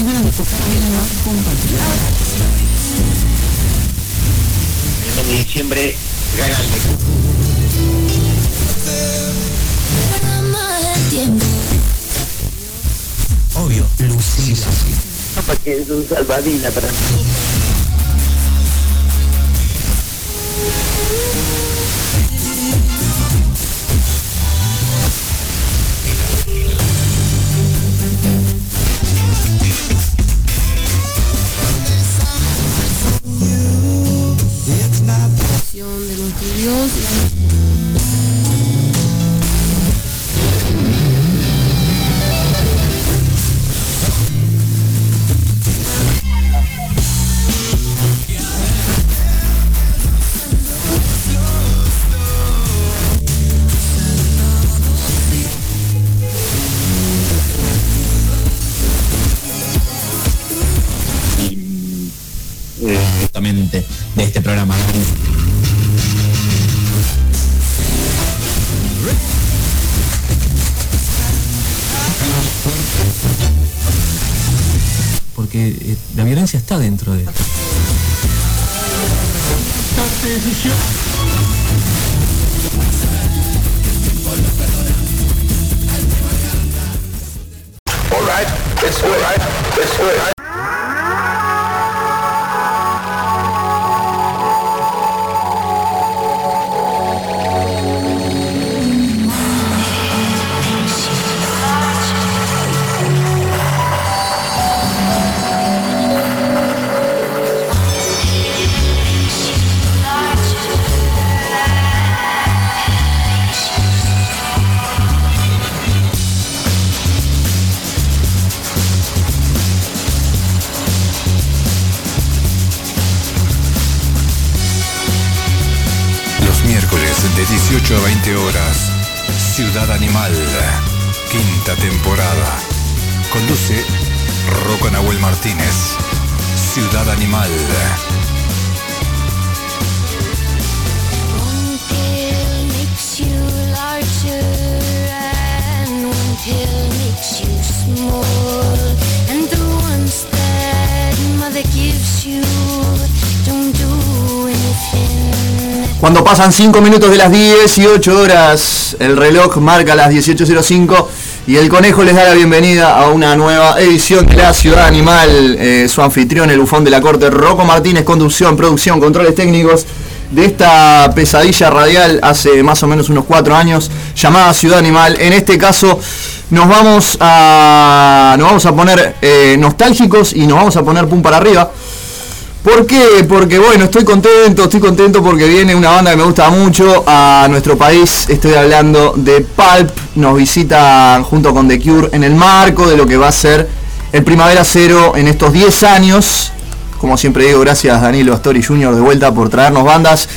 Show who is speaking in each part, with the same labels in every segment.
Speaker 1: ganas de tocar bien el bajo, compártelo.
Speaker 2: El mes de diciembre gana el
Speaker 3: Obvio, Lucila.
Speaker 2: Papá que es un salvadina para mí.
Speaker 1: De
Speaker 4: Pasan 5 minutos de las 18 horas, el reloj marca las 18.05 y el conejo les da la bienvenida a una nueva edición de La Ciudad Animal. Eh, su anfitrión, el bufón de la corte, Rocco Martínez, conducción, producción, controles técnicos de esta pesadilla radial hace más o menos unos 4 años llamada Ciudad Animal. En este caso nos vamos a, nos vamos a poner eh, nostálgicos y nos vamos a poner pum para arriba. ¿Por qué? Porque bueno, estoy contento, estoy contento porque viene una banda que me gusta mucho a nuestro país. Estoy hablando de Pulp, nos visita junto con The Cure en el marco de lo que va a ser el Primavera Cero en estos 10 años. Como siempre digo, gracias Danilo Astori Jr. de vuelta por traernos bandas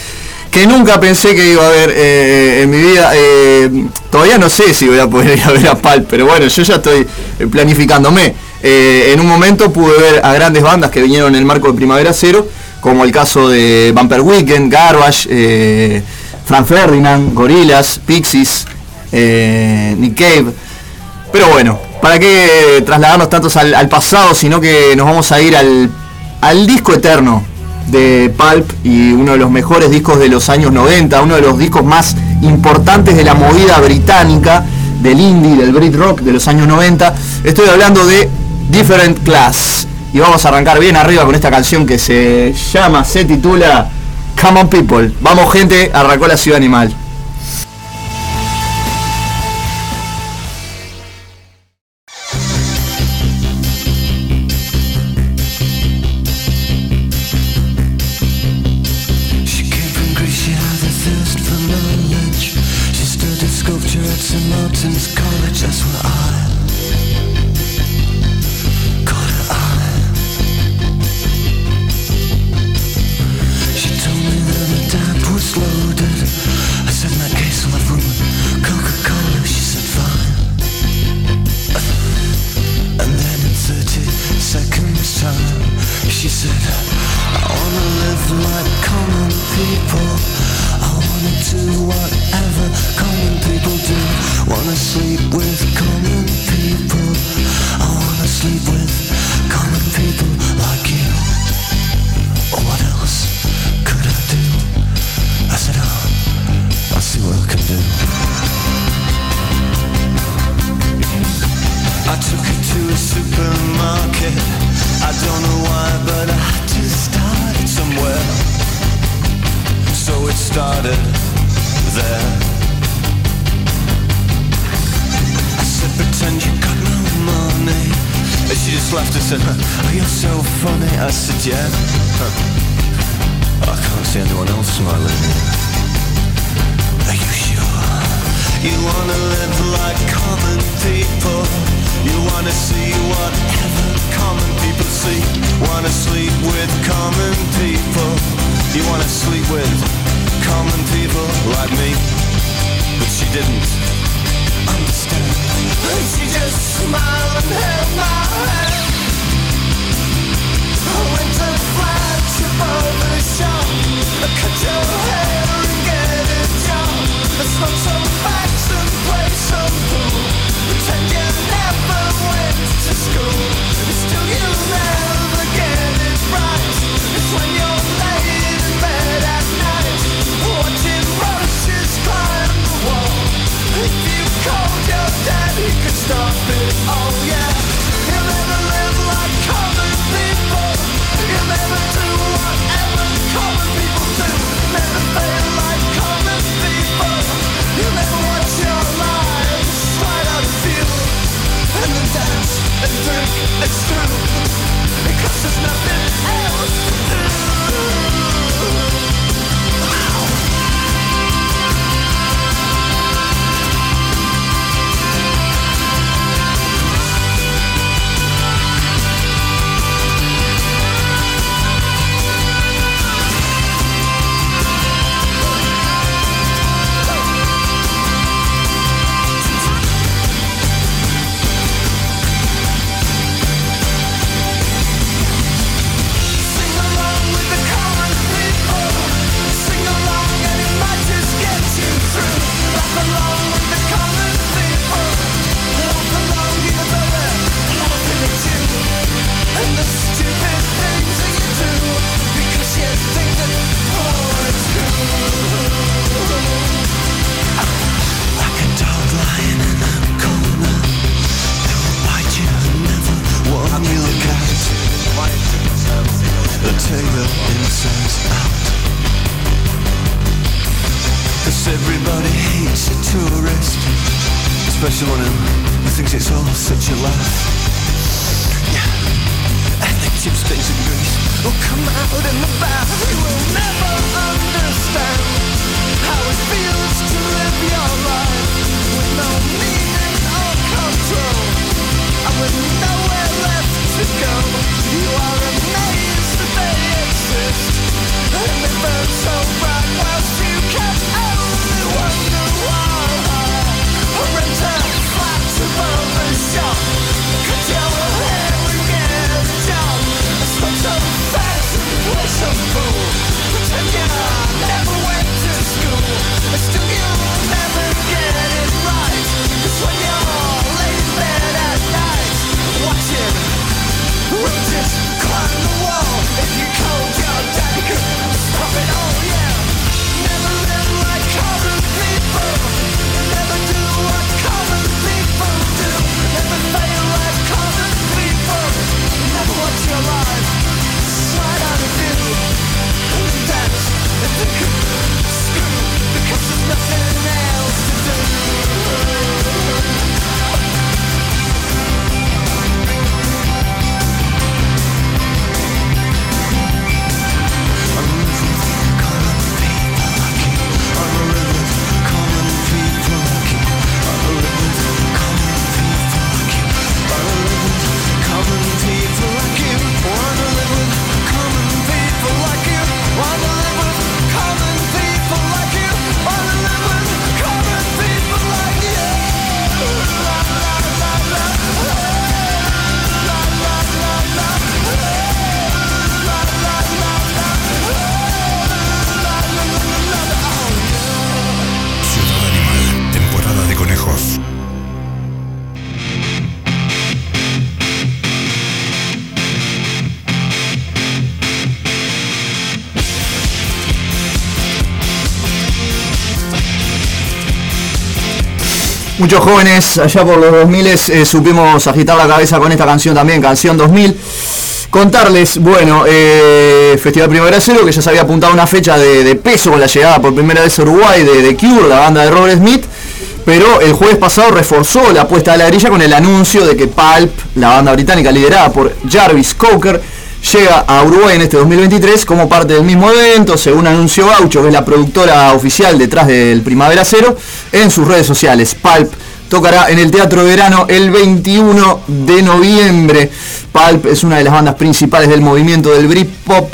Speaker 4: que nunca pensé que iba a ver eh, en mi vida. Eh, todavía no sé si voy a poder ir a ver a Pulp, pero bueno, yo ya estoy eh, planificándome. Eh, en un momento pude ver a grandes bandas que vinieron en el marco de Primavera Cero, como el caso de Bumper Weekend, Garbage, eh, Frank Ferdinand, Gorillaz, Pixies, eh, Nick Cave. Pero bueno, ¿para qué trasladarnos tantos al, al pasado, sino que nos vamos a ir al, al disco eterno de Pulp y uno de los mejores discos de los años 90, uno de los discos más importantes de la movida británica, del indie, del Brit Rock de los años 90. Estoy hablando de Different Class. Y vamos a arrancar bien arriba con esta canción que se llama, se titula Come on People. Vamos gente, arrancó la ciudad animal. Muchos jóvenes allá por los 2000 eh, supimos agitar la cabeza con esta canción también, Canción 2000. Contarles, bueno, eh, Festival Primavera Cero, que ya se había apuntado una fecha de, peso con la llegada por primera vez a Uruguay de, de Cure, la banda de Robert Smith pero el jueves pasado reforzó la apuesta de la grilla con el anuncio de que Pulp, la banda británica liderada por Jarvis Cocker, llega a Uruguay en este 2023 como parte del mismo evento, según anunció Gaucho, que es la productora oficial detrás del Primavera Cero, en sus redes sociales. Pulp tocará en el Teatro de Verano el 21 de noviembre. Pulp es una de las bandas principales del movimiento del Britpop,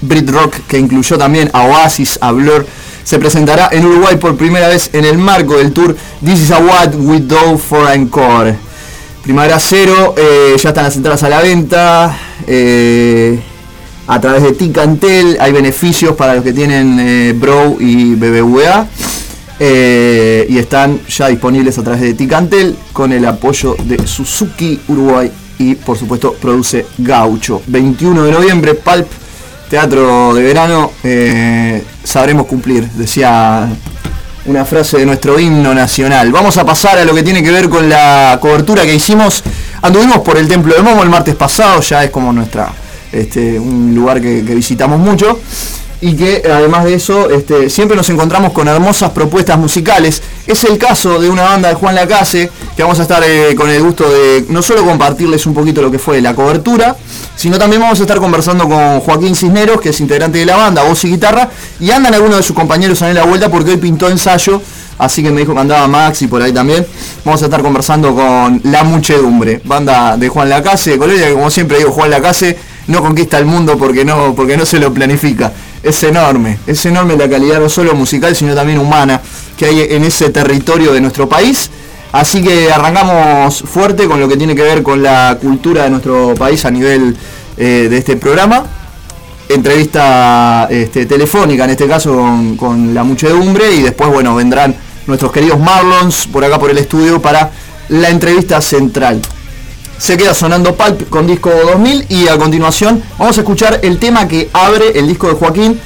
Speaker 4: Brit Rock, que incluyó también a Oasis, a Blur. Se presentará en Uruguay por primera vez en el marco del tour This is a What We Do for Encore. Primavera Cero, eh, ya están las entradas a la venta. Eh, a través de Ticantel hay beneficios para los que tienen eh, Bro y BBVA. eh, y están ya disponibles a través de Ticantel con el apoyo de Suzuki Uruguay y por supuesto produce Gaucho. 21 de noviembre, Pulp, Teatro de Verano, eh, sabremos cumplir, decía una frase de nuestro himno nacional. Vamos a pasar a lo que tiene que ver con la cobertura que hicimos. Anduvimos por el Templo de Momo el martes pasado, ya es como nuestra este, un lugar que, que visitamos mucho. Y que además de eso, este, siempre nos encontramos con hermosas propuestas musicales. Es el caso de una banda de Juan Lacase, que vamos a estar eh, con el gusto de no solo compartirles un poquito lo que fue la cobertura, sino también vamos a estar conversando con Joaquín Cisneros, que es integrante de la banda, voz y guitarra, y andan algunos de sus compañeros en la vuelta porque hoy pintó ensayo, así que me dijo que andaba Max y por ahí también. Vamos a estar conversando con La Muchedumbre, banda de Juan Lacase de Colonia, que como siempre digo, Juan Lacase no conquista el mundo porque no, porque no se lo planifica. Es enorme, es enorme la calidad no solo musical, sino también humana que hay en ese territorio de nuestro país. Así que arrancamos fuerte con lo que tiene que ver con la cultura de nuestro país a nivel eh, de este programa. Entrevista este, telefónica, en este caso con, con la muchedumbre, y después, bueno, vendrán nuestros queridos Marlons por acá por el estudio para la entrevista central. Se queda sonando Pulp con disco 2000 y a continuación vamos a escuchar el tema que abre el disco de Joaquín,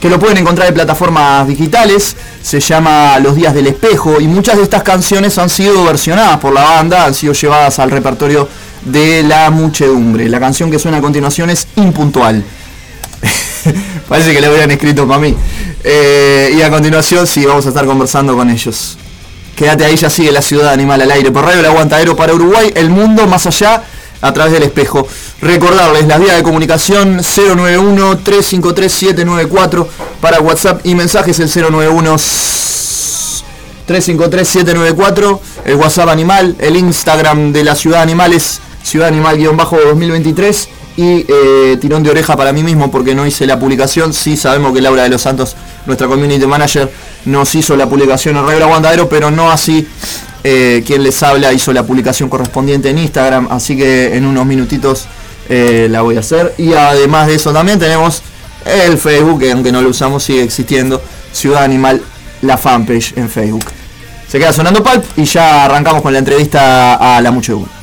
Speaker 4: que lo pueden encontrar en plataformas digitales, se llama Los Días del Espejo y muchas de estas canciones han sido versionadas por la banda, han sido llevadas al repertorio de la muchedumbre. La canción que suena a continuación es Impuntual. Parece que le habrían escrito para mí. Eh, y a continuación sí, vamos a estar conversando con ellos. Quédate ahí, ya sigue la ciudad animal al aire. Por radio el aguantadero para Uruguay, el mundo más allá a través del espejo. Recordarles las vías de comunicación 091-353-794 para WhatsApp y mensajes el 091 353-794, el WhatsApp animal, el Instagram de la ciudad animal es ciudad animal-2023 y eh, tirón de oreja para mí mismo porque no hice la publicación. Sí sabemos que Laura de los Santos, nuestra community manager, nos hizo la publicación en Radio Aguantadero, pero no así eh, quien les habla hizo la publicación correspondiente en Instagram, así que en unos minutitos eh, la voy a hacer. Y además de eso también tenemos el Facebook, que aunque no lo usamos sigue existiendo, Ciudad Animal, la fanpage en Facebook. Se queda sonando Pulp y ya arrancamos con la entrevista a la muchedumbre.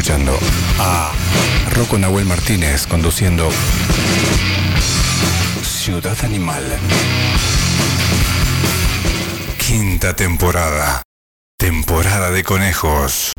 Speaker 5: Escuchando a Rocco Nahuel Martínez conduciendo Ciudad Animal. Quinta temporada. Temporada de conejos.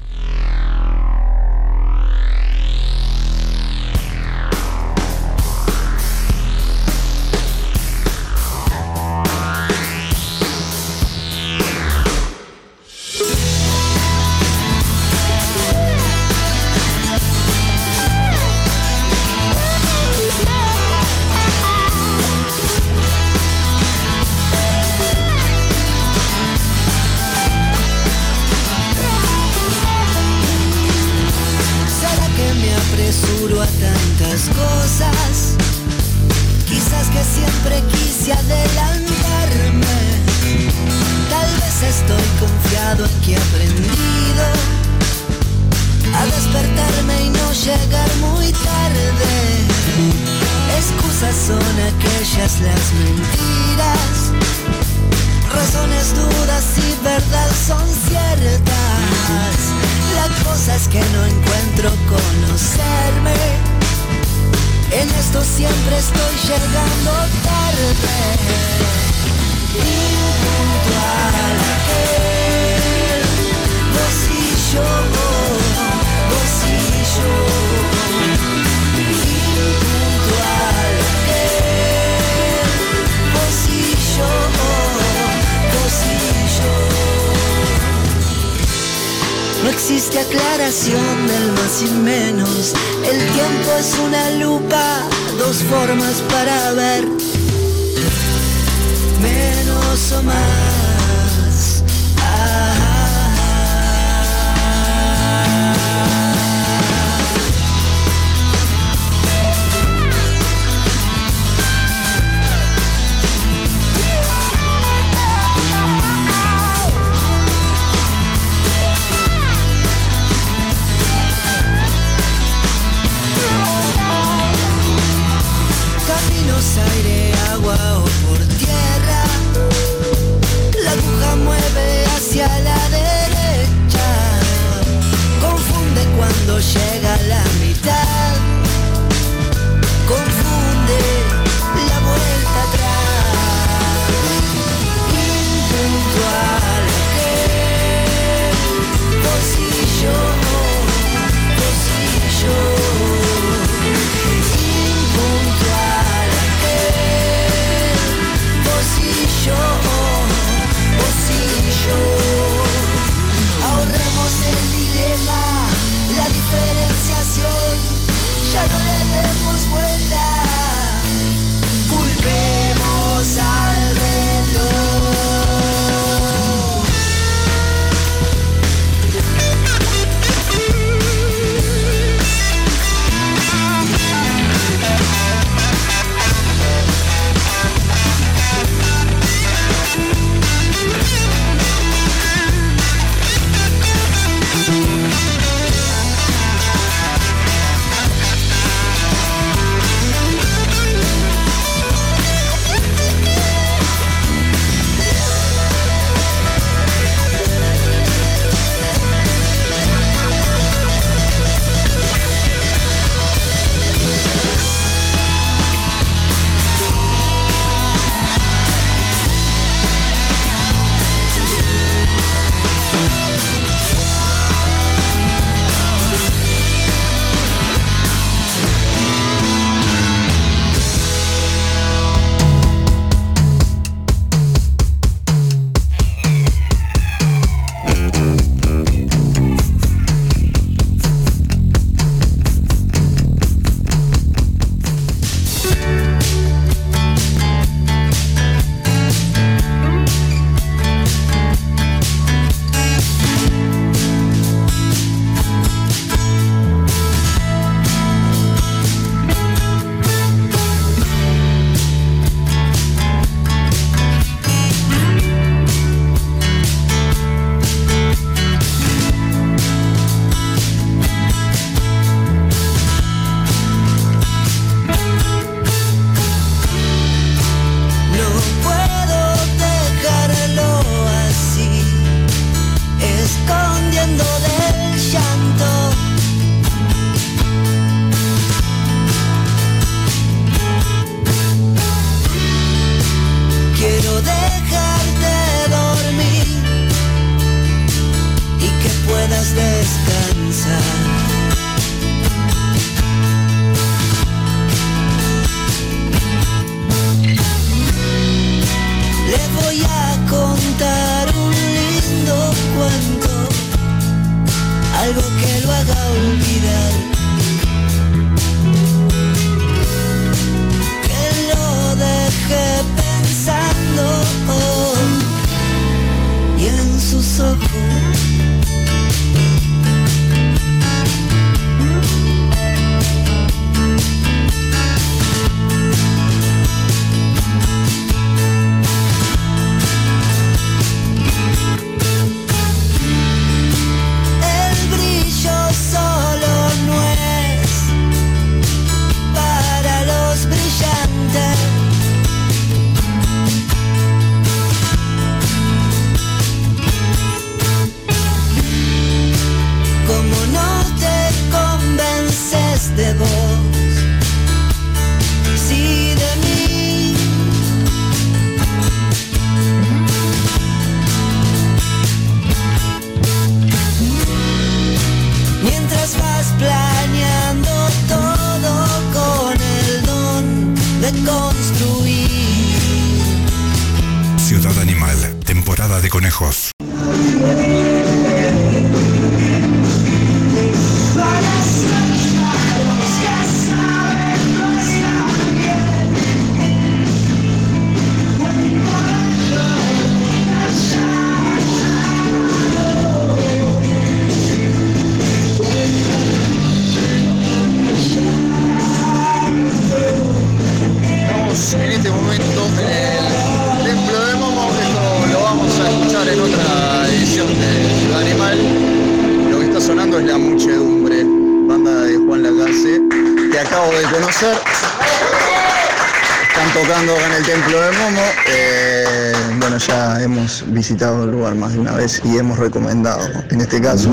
Speaker 6: Más
Speaker 7: de
Speaker 8: una vez y hemos recomendado. En este caso,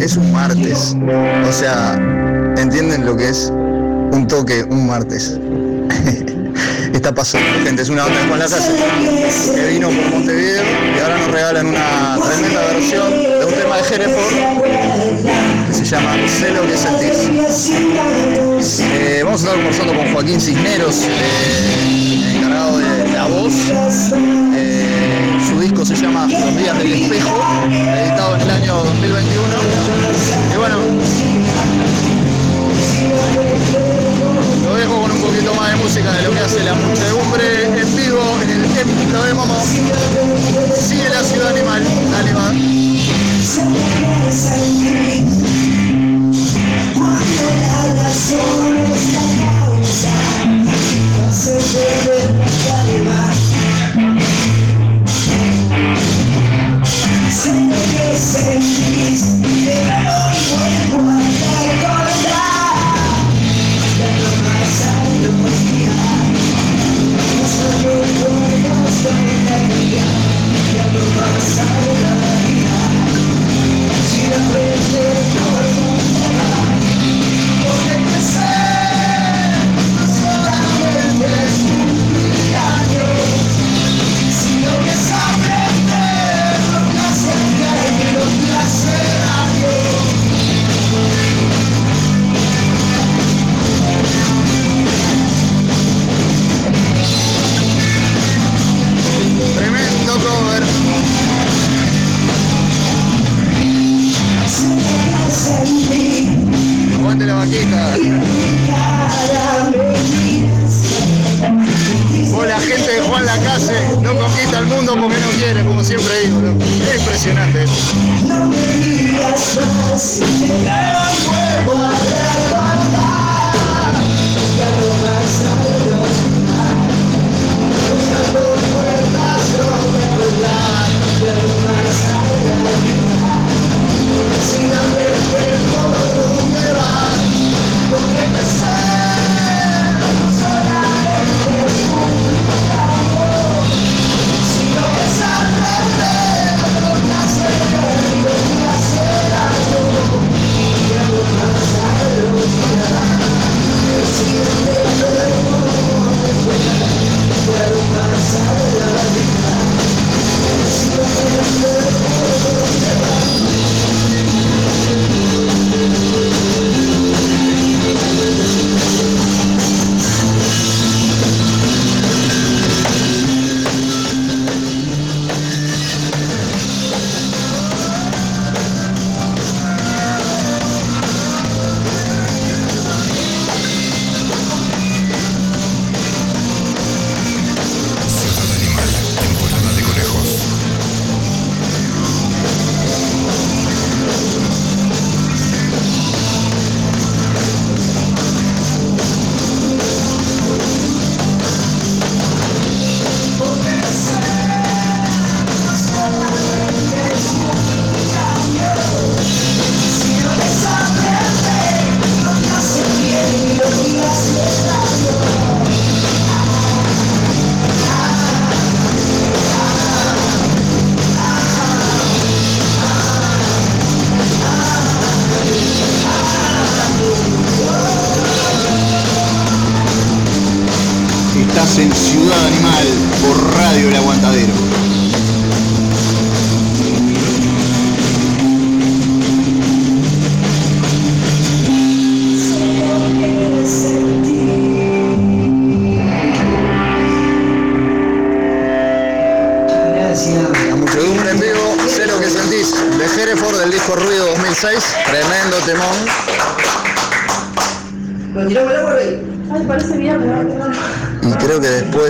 Speaker 8: es un martes. O sea, ¿entienden lo que es un toque un martes? está pasando, gente. Es una banda de Juan Lacase que vino por Montevideo y ahora nos regalan una tremenda versión de un tema de Hereford que se llama Sé lo que sentís. Eh, vamos a estar conversando con Joaquín Cisneros, eh, encargado de la voz. Eh, su disco se llama Los días del espejo, editado en el año 2021. Y bueno, lo dejo con un poquito más de música de lo que hace la muchedumbre en vivo en el templo de Momo. Sigue la ciudad animal. Dale,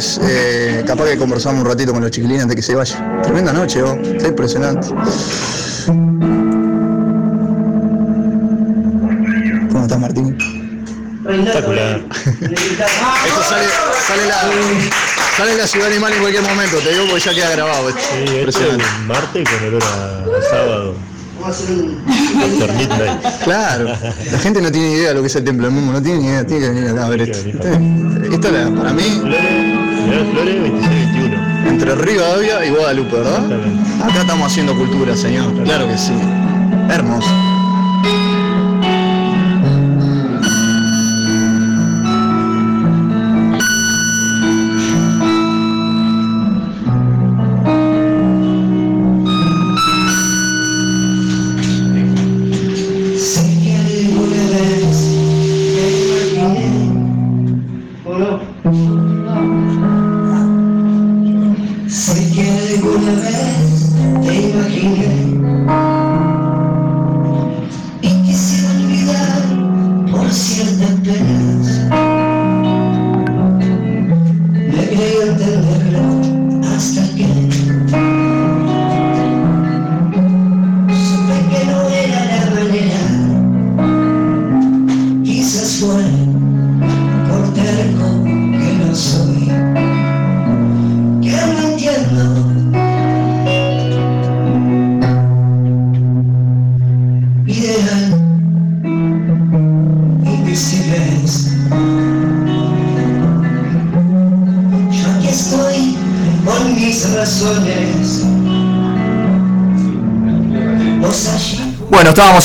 Speaker 4: después, eh, capaz que conversamos un ratito con los chiquilines antes que se vaya. Tremenda noche, vos. Está impresionante. ¿Cómo estás, Martín?
Speaker 9: Espectacular.
Speaker 4: Esto sale, sale, la, sale la ciudad animal en cualquier momento, te digo porque ya queda grabado. esto.
Speaker 9: Sí, esto es
Speaker 4: Impresionante.
Speaker 9: martes con olor a sábado. After midnight.
Speaker 4: Claro, la gente no tiene idea de lo que es el templo del mundo, no tiene ni idea, tiene que venir acá a ver esto. Esto es para mí,
Speaker 9: Flores, Flores 26-21.
Speaker 4: entre Rivadavia y Guadalupe, ¿verdad?
Speaker 9: Exactamente.
Speaker 4: Acá estamos haciendo cultura, señor. Claro que sí. Hermoso.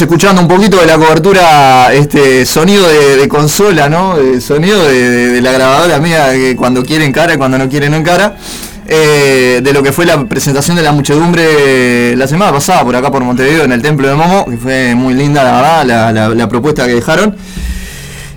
Speaker 4: Escuchando un poquito de la cobertura, este sonido de, consola, ¿no? Eh, sonido de, la grabadora mía que cuando quiere encara y cuando no quiere no encara. eh, de lo que fue la presentación de la muchedumbre la semana pasada por acá por Montevideo en el Templo de Momo, que fue muy linda la verdad, la, propuesta que dejaron.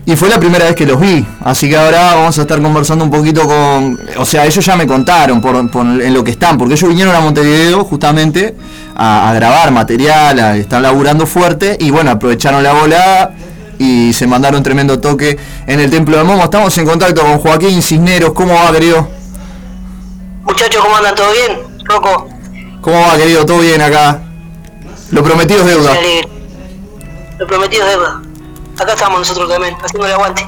Speaker 4: Y fue la primera vez que los vi, así que ahora vamos a estar conversando un poquito con... O sea, ellos ya me contaron por- en lo que están, porque ellos vinieron a Montevideo justamente a, a grabar material, a estar laburando fuerte y bueno, aprovecharon la volada y se mandaron tremendo toque en el Templo de Momo. Estamos en contacto con Joaquín Cisneros, ¿cómo va querido?
Speaker 10: Muchachos, ¿cómo andan? ¿Todo bien? Rocco,
Speaker 4: ¿Cómo va querido? ¿Todo bien acá? Lo prometido es deuda.
Speaker 10: Lo prometido es deuda. Acá estamos nosotros también, haciendo el aguante.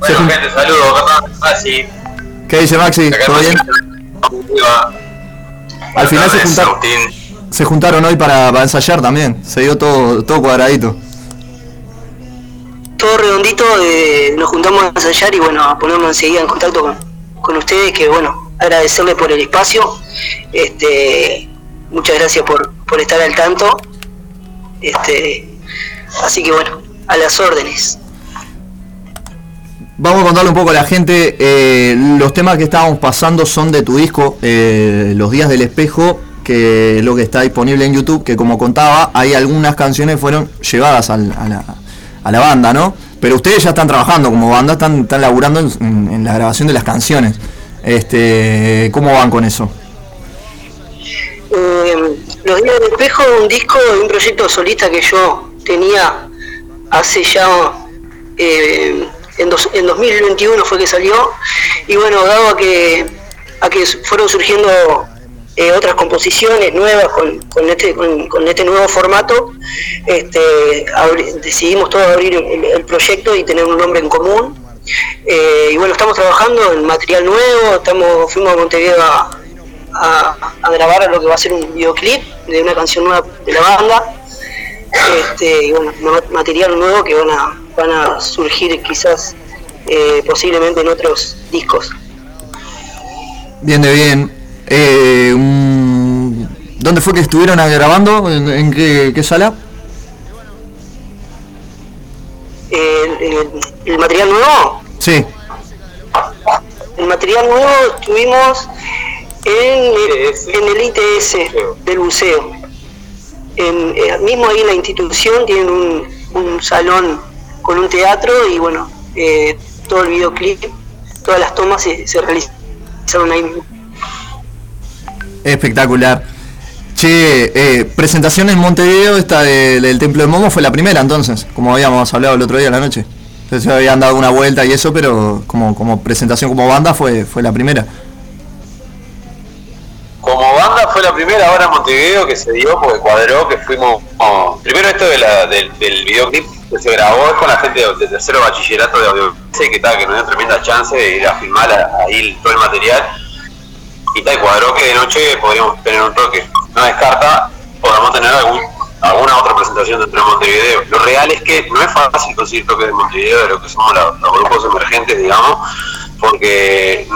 Speaker 4: Jun-
Speaker 2: gente, saludos, así.
Speaker 4: ¿Qué dice Maxi? ¿Todo bien? Al final se juntaron, se juntaron hoy para, para ensayar también. Se dio todo, todo cuadradito.
Speaker 10: Todo redondito, eh, nos juntamos a ensayar y bueno, a ponernos enseguida en contacto con, con ustedes, que bueno, agradecerles por el espacio. Este, muchas gracias por, por estar al tanto. Este, así que bueno, a las órdenes.
Speaker 4: Vamos a contarle un poco a la gente. eh, los temas que estábamos pasando son de tu disco, eh, Los Días del Espejo, que lo que está disponible en YouTube, que como contaba, hay algunas canciones que fueron llevadas a, la, banda, ¿no? Pero ustedes ya están trabajando como banda, están, están laburando en, la grabación de las canciones. Este, ¿Cómo van con eso?
Speaker 10: Eh, Los Días del Espejo, un disco de un proyecto solista que yo tenía hace ya eh, en, dos- en 2021 fue que salió y bueno, dado a que, a que fueron surgiendo eh, otras composiciones nuevas con, este, con, este nuevo formato, este, decidimos todos abrir el, proyecto y tener un nombre en común. Eh, y bueno, estamos trabajando en material nuevo, estamos, fuimos a Montevideo a, grabar lo que va a ser un videoclip de una canción nueva de la banda. Este, bueno, ma- material nuevo que van a, van a surgir quizás eh, posiblemente en otros discos.
Speaker 4: Bien de bien. Eh, ¿Dónde fue que estuvieron grabando? ¿En, en qué, qué sala?
Speaker 10: El, el- el material nuevo,
Speaker 4: Sí.
Speaker 10: el material nuevo estuvimos en el, en el ITS del buceo. En- eh, mismo ahí en la institución tienen un, un salón con un teatro y bueno, eh, todo el videoclip, todas las tomas se, se realizaron ahí mismo.
Speaker 4: Espectacular. Che, eh, presentación en Montevideo, esta de- del Templo de Momo fue la primera entonces, como habíamos hablado el otro día a la noche. Entonces habían dado una vuelta y eso, pero como, como presentación como banda fue, fue la primera.
Speaker 11: Como banda fue la primera ahora en Montevideo que se dio porque cuadró que fuimos. primero esto de del, del videoclip que se grabó es con la gente de, de tercero bachillerato de audio que tal, que nos dio tremenda chance de ir a filmar ahí todo el material. Y tal, cuadró que de noche podríamos tener un toque. No descarta, podamos tener algún, alguna otra presentación dentro de Montevideo. Lo real es que no es fácil conseguir toques de Montevideo de lo que somos los grupos emergentes, digamos, porque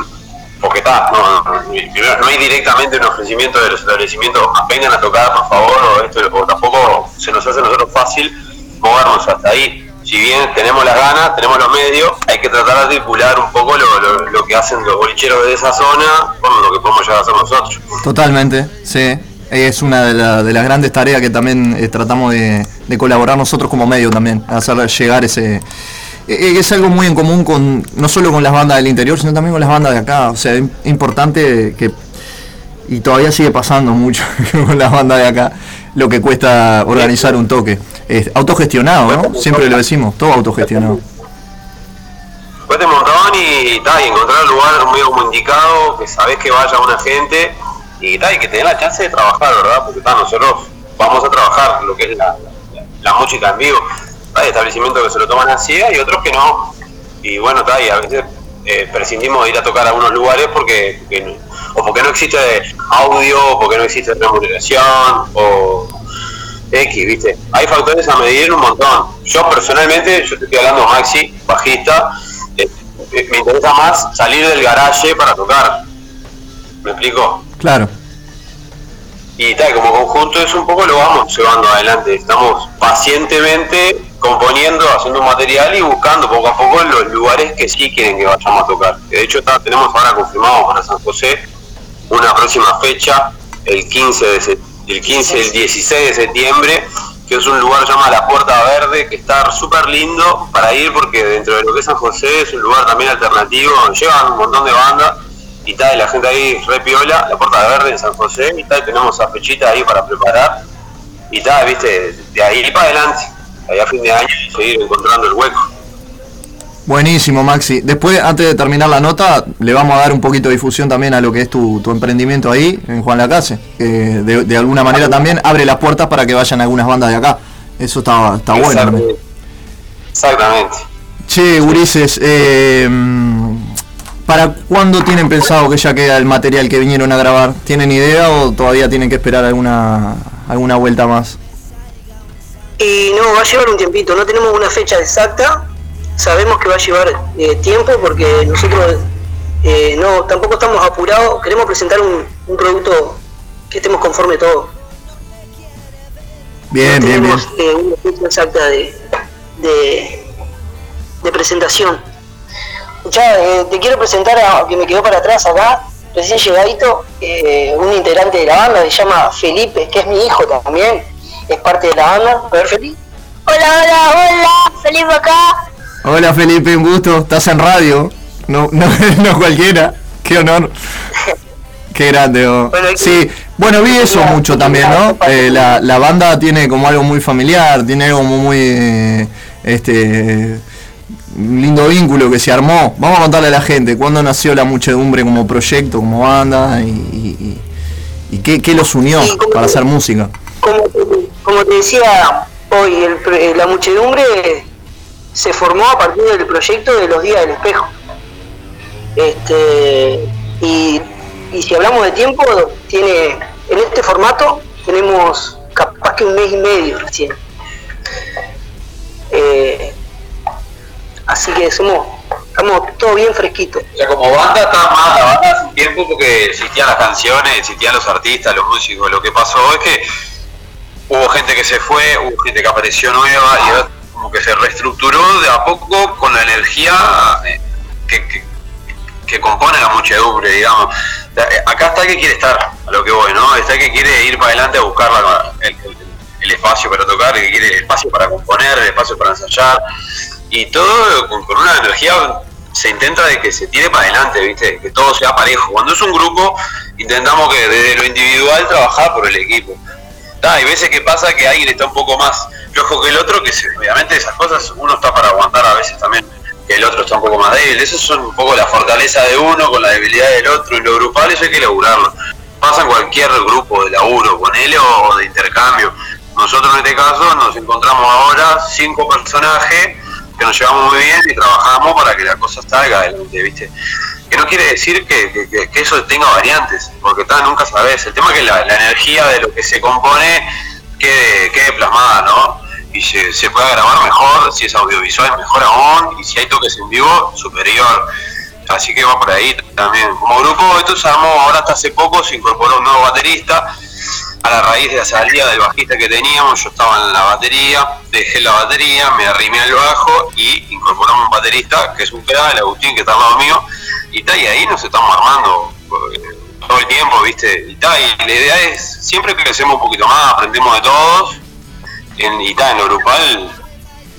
Speaker 11: porque está, no, primero no hay directamente un ofrecimiento de los establecimientos, vengan a tocar por favor, o esto, o tampoco se nos hace a nosotros fácil movernos hasta ahí. Si bien tenemos las ganas, tenemos los medios, hay que tratar de articular un poco lo, que hacen los bolicheros de esa zona con lo que podemos llegar a hacer nosotros.
Speaker 4: Totalmente, sí. Es una de, la- de las grandes tareas que también eh, tratamos de, colaborar nosotros como medio también, hacer llegar ese... eh, Es algo muy en común con no solo con las bandas del interior, sino también con las bandas de acá. O sea, es importante que, y todavía sigue pasando mucho con las bandas de acá, lo que cuesta organizar un toque. Es autogestionado, ¿no? Siempre lo decimos, todo autogestionado.
Speaker 11: Cuesta un montón y, ta, y encontrar el lugar medio como indicado, que sabés que vaya una gente y, ta, y que te den la chance de trabajar, ¿verdad? Porque ta, nosotros vamos a trabajar lo que es la, la- la música en vivo. Hay establecimientos que se lo toman así y otros que no. Y bueno, ta, y a veces eh, prescindimos de ir a tocar a algunos lugares porque, porque no- o porque no existe audio, o porque no existe remuneración, o X, ¿viste? Hay factores a medir un montón. Yo personalmente, yo te estoy hablando Maxi, bajista, eh, me interesa más salir del garaje para tocar. ¿Me explico?
Speaker 4: Claro.
Speaker 11: Y tal, como conjunto es un poco lo vamos llevando adelante. Estamos pacientemente componiendo, haciendo un material y buscando poco a poco los lugares que sí quieren que vayamos a tocar. De hecho ta, tenemos ahora confirmado para San José una próxima fecha, el 15 de el 15, el 16 de septiembre, que es un lugar que se llama La Puerta Verde, que está súper lindo para ir porque dentro de lo que es San José es un lugar también alternativo, llevan un montón de bandas y tal, y la gente ahí re piola, La Puerta Verde en San José, y tal, tenemos esa fechita ahí para preparar, y tal, viste, de ahí para adelante, ahí a fin de año, seguir encontrando el hueco.
Speaker 4: Buenísimo, Maxi. Después, antes de terminar la nota, le vamos a dar un poquito de difusión también a lo que es tu, tu emprendimiento ahí, en Juan Lacase. que de, de alguna manera también abre las puertas para que vayan algunas bandas de acá. Eso está, está bueno.
Speaker 11: Exactamente.
Speaker 4: Che, Ulises, eh, ¿para cuándo tienen pensado que ya queda el material que vinieron a grabar? ¿Tienen idea o todavía tienen que esperar alguna, alguna vuelta más?
Speaker 10: Y no, va a llevar un tiempito, no tenemos una fecha exacta, sabemos que va a llevar eh, tiempo porque nosotros eh, no tampoco estamos apurados, queremos presentar un, un producto que estemos conforme todos.
Speaker 4: Bien, bien, bien.
Speaker 10: tenemos eh, una fecha exacta de, de, de presentación. Ya, eh, te quiero presentar a que me quedó para atrás acá, recién llegadito, eh, un integrante de la banda, se llama Felipe, que es mi hijo también, es parte de la banda. A ver, Felipe.
Speaker 12: Hola, hola, hola, Felipe acá.
Speaker 4: Hola Felipe, un gusto. Estás en radio. No, no, no cualquiera. Qué honor. Qué grande. oh. Sí, bueno, vi eso mucho también, ¿no? Eh, la, la banda tiene como algo muy familiar, tiene algo como muy... eh, este lindo vínculo que se armó. Vamos a contarle a la gente cuándo nació la muchedumbre como proyecto, como banda y, y- y- y qué, qué los unió para hacer música.
Speaker 10: como, te- como te decía hoy, el la muchedumbre se formó a partir del proyecto de los días del espejo. Este, y, y si hablamos de tiempo, tiene en este formato tenemos capaz que un mes y medio recién. Eh, así que somos, estamos todo bien fresquito.
Speaker 11: O sea, como banda está más, la banda hace un tiempo porque existían las canciones, existían los artistas, los músicos. Lo que pasó es que hubo gente que se fue, hubo gente que apareció nueva y otra como que se reestructuró de a poco con la energía eh, que, que, compone la muchedumbre, digamos. Eh, Acá está el que quiere estar, a lo que voy, ¿no? Está el que quiere ir para adelante a buscar el espacio para tocar, el que quiere el espacio para componer, el espacio para ensayar, y todo con, con una energía se intenta de que se tire para adelante, ¿viste? Que todo sea parejo. Cuando es un grupo, intentamos que desde lo individual trabajar por el equipo. Ta, hay veces que pasa que alguien está un poco más flojo que el otro, que obviamente esas cosas uno está para aguantar a veces también, que el otro está un poco más débil. Eso son un poco la fortaleza de uno con la debilidad del otro. Y lo grupal eso hay que laburarlo. Pasa en cualquier grupo de laburo, con él o de intercambio. Nosotros en este caso nos encontramos ahora cinco personajes que nos llevamos muy bien y trabajamos para que la cosa salga adelante, ¿viste? Que no quiere decir que, eso tenga variantes, porque tal, nunca sabes. El tema es que la, la energía de lo que se compone quede, quede plasmada, ¿no? Y se, se pueda grabar mejor, si es audiovisual mejor aún, y si hay toques en vivo, superior. Así que va por ahí también. Como grupo, esto se armó, ahora hasta hace poco se incorporó un nuevo baterista, a la raíz de la salida del bajista que teníamos, yo estaba en la batería, dejé la batería, me arrimé al bajo y incorporamos un baterista que es un crack, el Agustín, que está al lado mío, y, y ahí nos estamos armando eh, todo el tiempo, ¿viste? Y, ta, y la idea es, siempre crecemos un poquito más, aprendemos de todos, en, y ta, en lo grupal,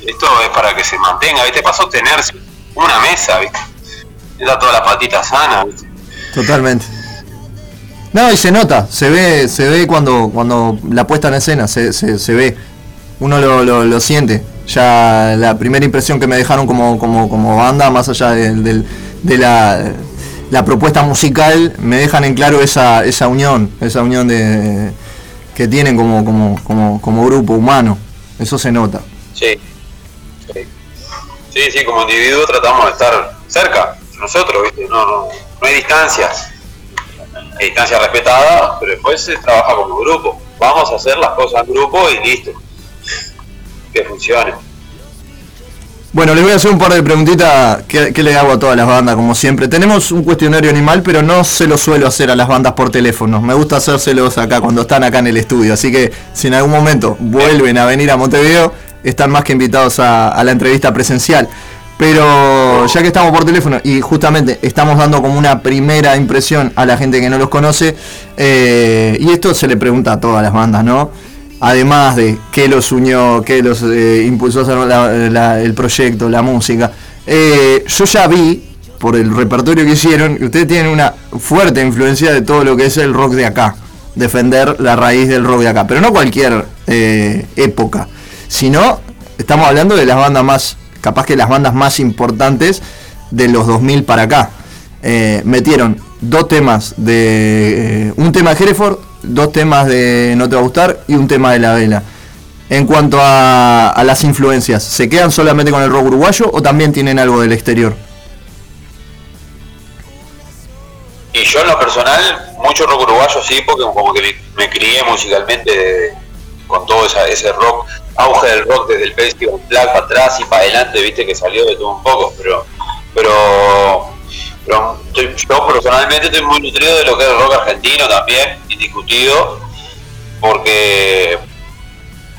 Speaker 11: esto es para que se mantenga, ¿viste? Para sostenerse una mesa, ¿viste? Está toda la patita sana, ¿viste?
Speaker 4: Totalmente. No, y se nota, se ve, se ve cuando, cuando la puesta en escena, se, se, se ve. Uno lo, lo, lo siente. Ya la primera impresión que me dejaron como, como, como banda, más allá del- del- de, la, la propuesta musical, me dejan en claro esa, esa unión, esa unión de que tienen como, como, como, grupo humano. Eso se nota.
Speaker 11: Sí. sí. Sí, como individuo tratamos de estar cerca, nosotros, ¿viste? No, no, no hay distancias. Hay distancia respetada, pero después se trabaja como grupo. Vamos a hacer las cosas en grupo y listo. Que funcione.
Speaker 4: Bueno, les voy a hacer un par de preguntitas que, le hago a todas las bandas, como siempre. Tenemos un cuestionario animal, pero no se lo suelo hacer a las bandas por teléfono. Me gusta hacérselos acá cuando están acá en el estudio. Así que si en algún momento vuelven a venir a Montevideo, están más que invitados a, a la entrevista presencial. Pero ya que estamos por teléfono y justamente estamos dando como una primera impresión a la gente que no los conoce, eh, y esto se le pregunta a todas las bandas, ¿no? Además de qué los unió, qué los eh, impulsó el proyecto, la música. Eh, yo ya vi, por el repertorio que hicieron, que ustedes tienen una fuerte influencia de todo lo que es el rock de acá, defender la raíz del rock de acá, pero no cualquier eh, época, sino estamos hablando de las bandas más, capaz que las bandas más importantes de los 2000 para acá. Metieron dos temas de. un tema de Hereford, dos temas de No Te Va a Gustar y un tema de La Vela. En cuanto a, a las influencias, ¿se quedan solamente con el rock uruguayo o también tienen algo del exterior?
Speaker 11: Y yo en lo personal, mucho rock uruguayo sí, porque como que me, crié musicalmente con todo ese rock, auge del rock desde el Festival Black para atrás y para adelante, viste que salió de todo un poco, pero pero, yo personalmente estoy muy nutrido de lo que es el rock argentino también, indiscutido, porque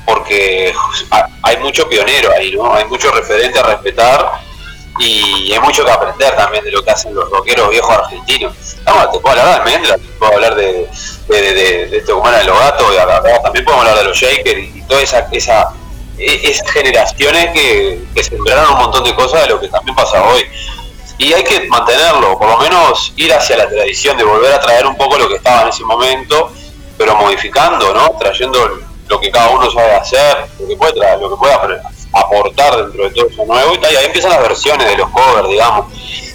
Speaker 11: porque ha- hay mucho pionero ahí, ¿no? Hay mucho referente a respetar y hay mucho que aprender también de lo que hacen los rockeros viejos argentinos. No, te puedo hablar de Mendra, te puedo hablar de, de, de, de, de como era de los gatos, también podemos hablar de los Shakers y, y toda esa e- esas generaciones que, que sembraron un montón de cosas de lo que también pasa hoy. Y hay que mantenerlo, por lo menos ir hacia la tradición de volver a traer un poco lo que estaba en ese momento, pero modificando, ¿no? Trayendo lo que cada uno sabe hacer, lo que puede traer, lo que puede apre- aportar dentro de todo eso nuevo y tal. Y ahí empiezan las versiones de los covers, digamos.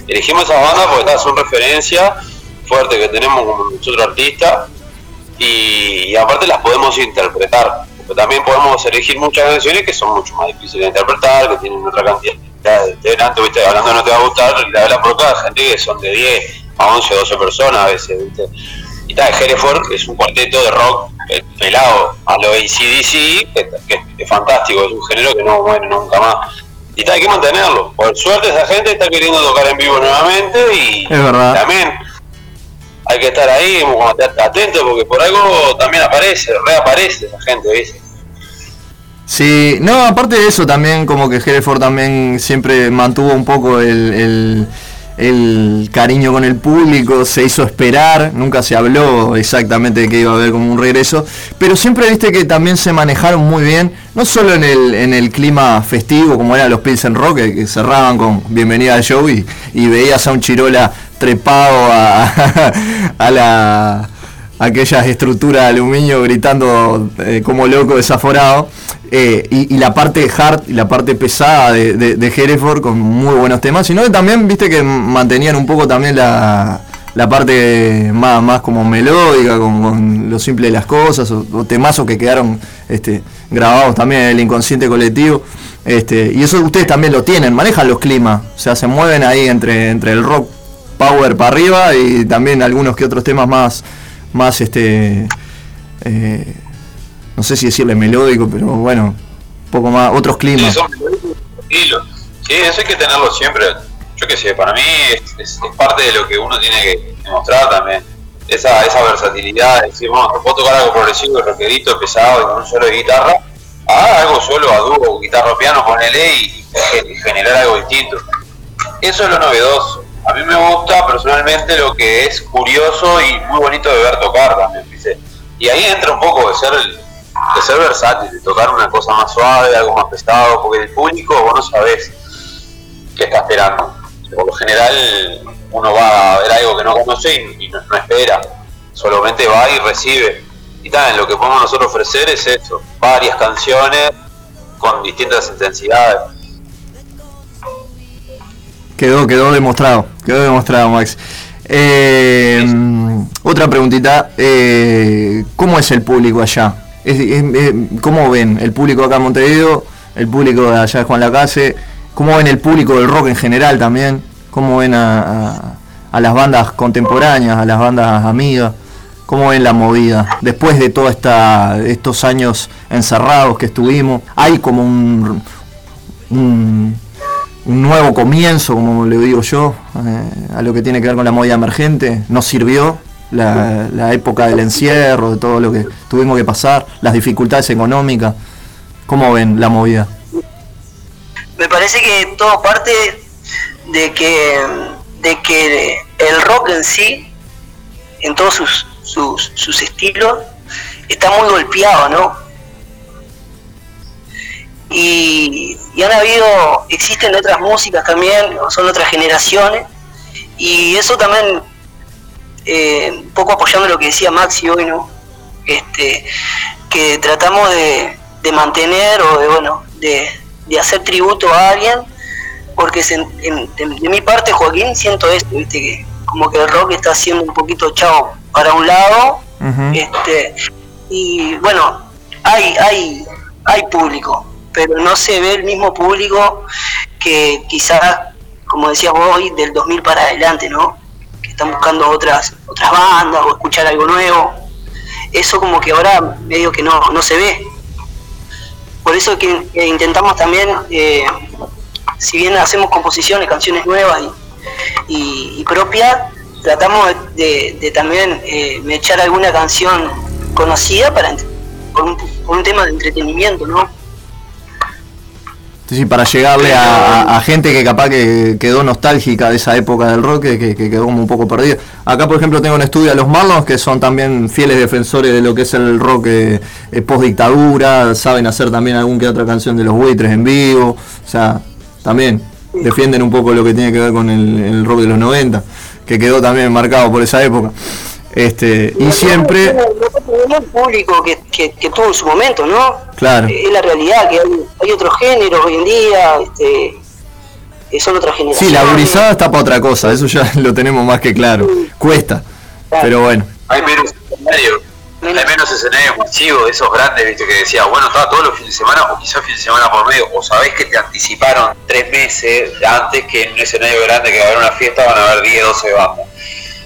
Speaker 11: Elegimos esas bandas porque tal, son referencia fuerte que tenemos como nosotros artistas y, y aparte las podemos interpretar. Porque también podemos elegir muchas canciones que son mucho más difíciles de interpretar, que tienen otra cantidad viste, hablando no te va a gustar, la verdad por cada gente que son de 10 a 11 o 12 personas a veces, viste. Y tal, Hereford es un cuarteto de rock pelado a lo ACDC, que, que es fantástico, es un género que no muere nunca más. Y tal, hay que mantenerlo. Por suerte esa gente está queriendo tocar en vivo nuevamente y
Speaker 4: Es verdad.
Speaker 11: también hay que estar ahí como atento porque por algo también aparece, reaparece esa gente, ¿viste?
Speaker 4: Sí, no, aparte de eso también como que Hereford también siempre mantuvo un poco el, el, cariño con el público, se hizo esperar, nunca se habló exactamente de que iba a haber como un regreso, pero siempre viste que también se manejaron muy bien, no solo en el, en el clima festivo, como eran los Pilsen Rock, que, que cerraban con bienvenida al show y, y veías a un Chirola trepado a, a la aquellas estructuras de aluminio gritando eh, como loco desaforado. Eh, y, la parte hard y la parte pesada de, de, de Hereford con muy buenos temas sino que también viste que mantenían un poco también la, la parte más, más como melódica con, con lo simple de las cosas o, o temazos que quedaron este, grabados también en el inconsciente colectivo. Este, y eso ustedes también lo tienen manejan los climas o sea se mueven ahí entre, entre el rock power para arriba y también algunos que otros temas más más este eh, no sé si decirle melódico pero bueno un poco más otros
Speaker 11: Sí,
Speaker 4: climas
Speaker 11: son. Sí, eso hay que tenerlo siempre. Yo qué sé, para mí es, es- es parte de lo que uno tiene que demostrar también. Esa, esa versatilidad, decir, bueno, puedo tocar algo progresivo, rockerito, pesado y con un solo de guitarra, a algo solo a dúo, guitarra o piano, ponele y, y generar algo distinto. Eso es lo novedoso. A mí me gusta personalmente lo que es curioso y muy bonito de ver tocar también, ¿viste? Y ahí entra un poco de ser, de ser versátil, de tocar una cosa más suave, algo más pesado, porque el público vos no sabés qué está esperando. Por lo general uno va a ver algo que no conoce y, y no, no espera, solamente va y recibe. Y también lo que podemos nosotros ofrecer es eso, varias canciones con distintas intensidades.
Speaker 4: Quedó, quedó demostrado, quedó demostrado, Max. Eh, otra preguntita, eh, ¿cómo es el público allá? Es- es- es- ¿Cómo ven el público acá en Montevideo, el público de allá de Juan Lacase? ¿Cómo ven el público del rock en general también? ¿Cómo ven a, a- a las bandas contemporáneas, a las bandas amigas? ¿Cómo ven la movida? Después de todos estos años encerrados que estuvimos, hay como un, un, un nuevo comienzo, como le digo yo, eh, a lo que tiene que ver con la movida emergente. Nos sirvió la, la época del encierro, de todo lo que tuvimos que pasar, las dificultades económicas. ¿Cómo ven la movida?
Speaker 10: me parece que todo parte de que de que el rock en sí en todos sus, sus, sus estilos está muy golpeado no y, y han habido existen otras músicas también son otras generaciones. Y eso también eh, un poco apoyando lo que decía Maxi hoy no este que tratamos de, de mantener o de bueno de, de hacer tributo a alguien porque se- en- de, de mi parte Joaquín siento esto viste que como que el rock está haciendo un poquito chao para un lado este y bueno hay hay hay público pero no se ve el mismo público que quizás como decías vos hoy del 2000 para adelante no que están buscando otras otras bandas o escuchar algo nuevo. Eso como que ahora medio que no no se ve. Por eso que intentamos también eh, si bien hacemos composiciones canciones nuevas y, y- propias tratamos de, de también eh, echar alguna canción conocida para un, por un tema de entretenimiento no
Speaker 4: Sí, sí, para llegarle a, gente que capaz que quedó nostálgica de esa época del rock, que, que- que quedó como un poco perdida. Acá, por ejemplo, tengo en estudio a los Marlons, que son también fieles defensores de lo que es el rock eh, eh, post-dictadura, saben hacer también algún que otra canción de los buitres en vivo, o sea, también defienden un poco lo que tiene que ver con el rock de los 90, que quedó también marcado por esa época. Este, y siempre,
Speaker 10: el público que, que, que tuvo en su momento no
Speaker 4: claro.
Speaker 10: es la realidad que hay, hay otros géneros hoy en día este que son otras
Speaker 4: Sí,
Speaker 10: generaciones
Speaker 4: la gurizada está para otra cosa, eso ya lo tenemos más que claro. Cuesta, pero bueno.
Speaker 11: Hay menos escenario, hay menos escenario masivo de esos grandes, viste, que decía, bueno, estaba todos los fines de semana, o quizás fin de semana por medio, o sabés que te anticiparon tres meses antes que en un escenario grande que va a haber una fiesta van a haber 10, 12 bandas.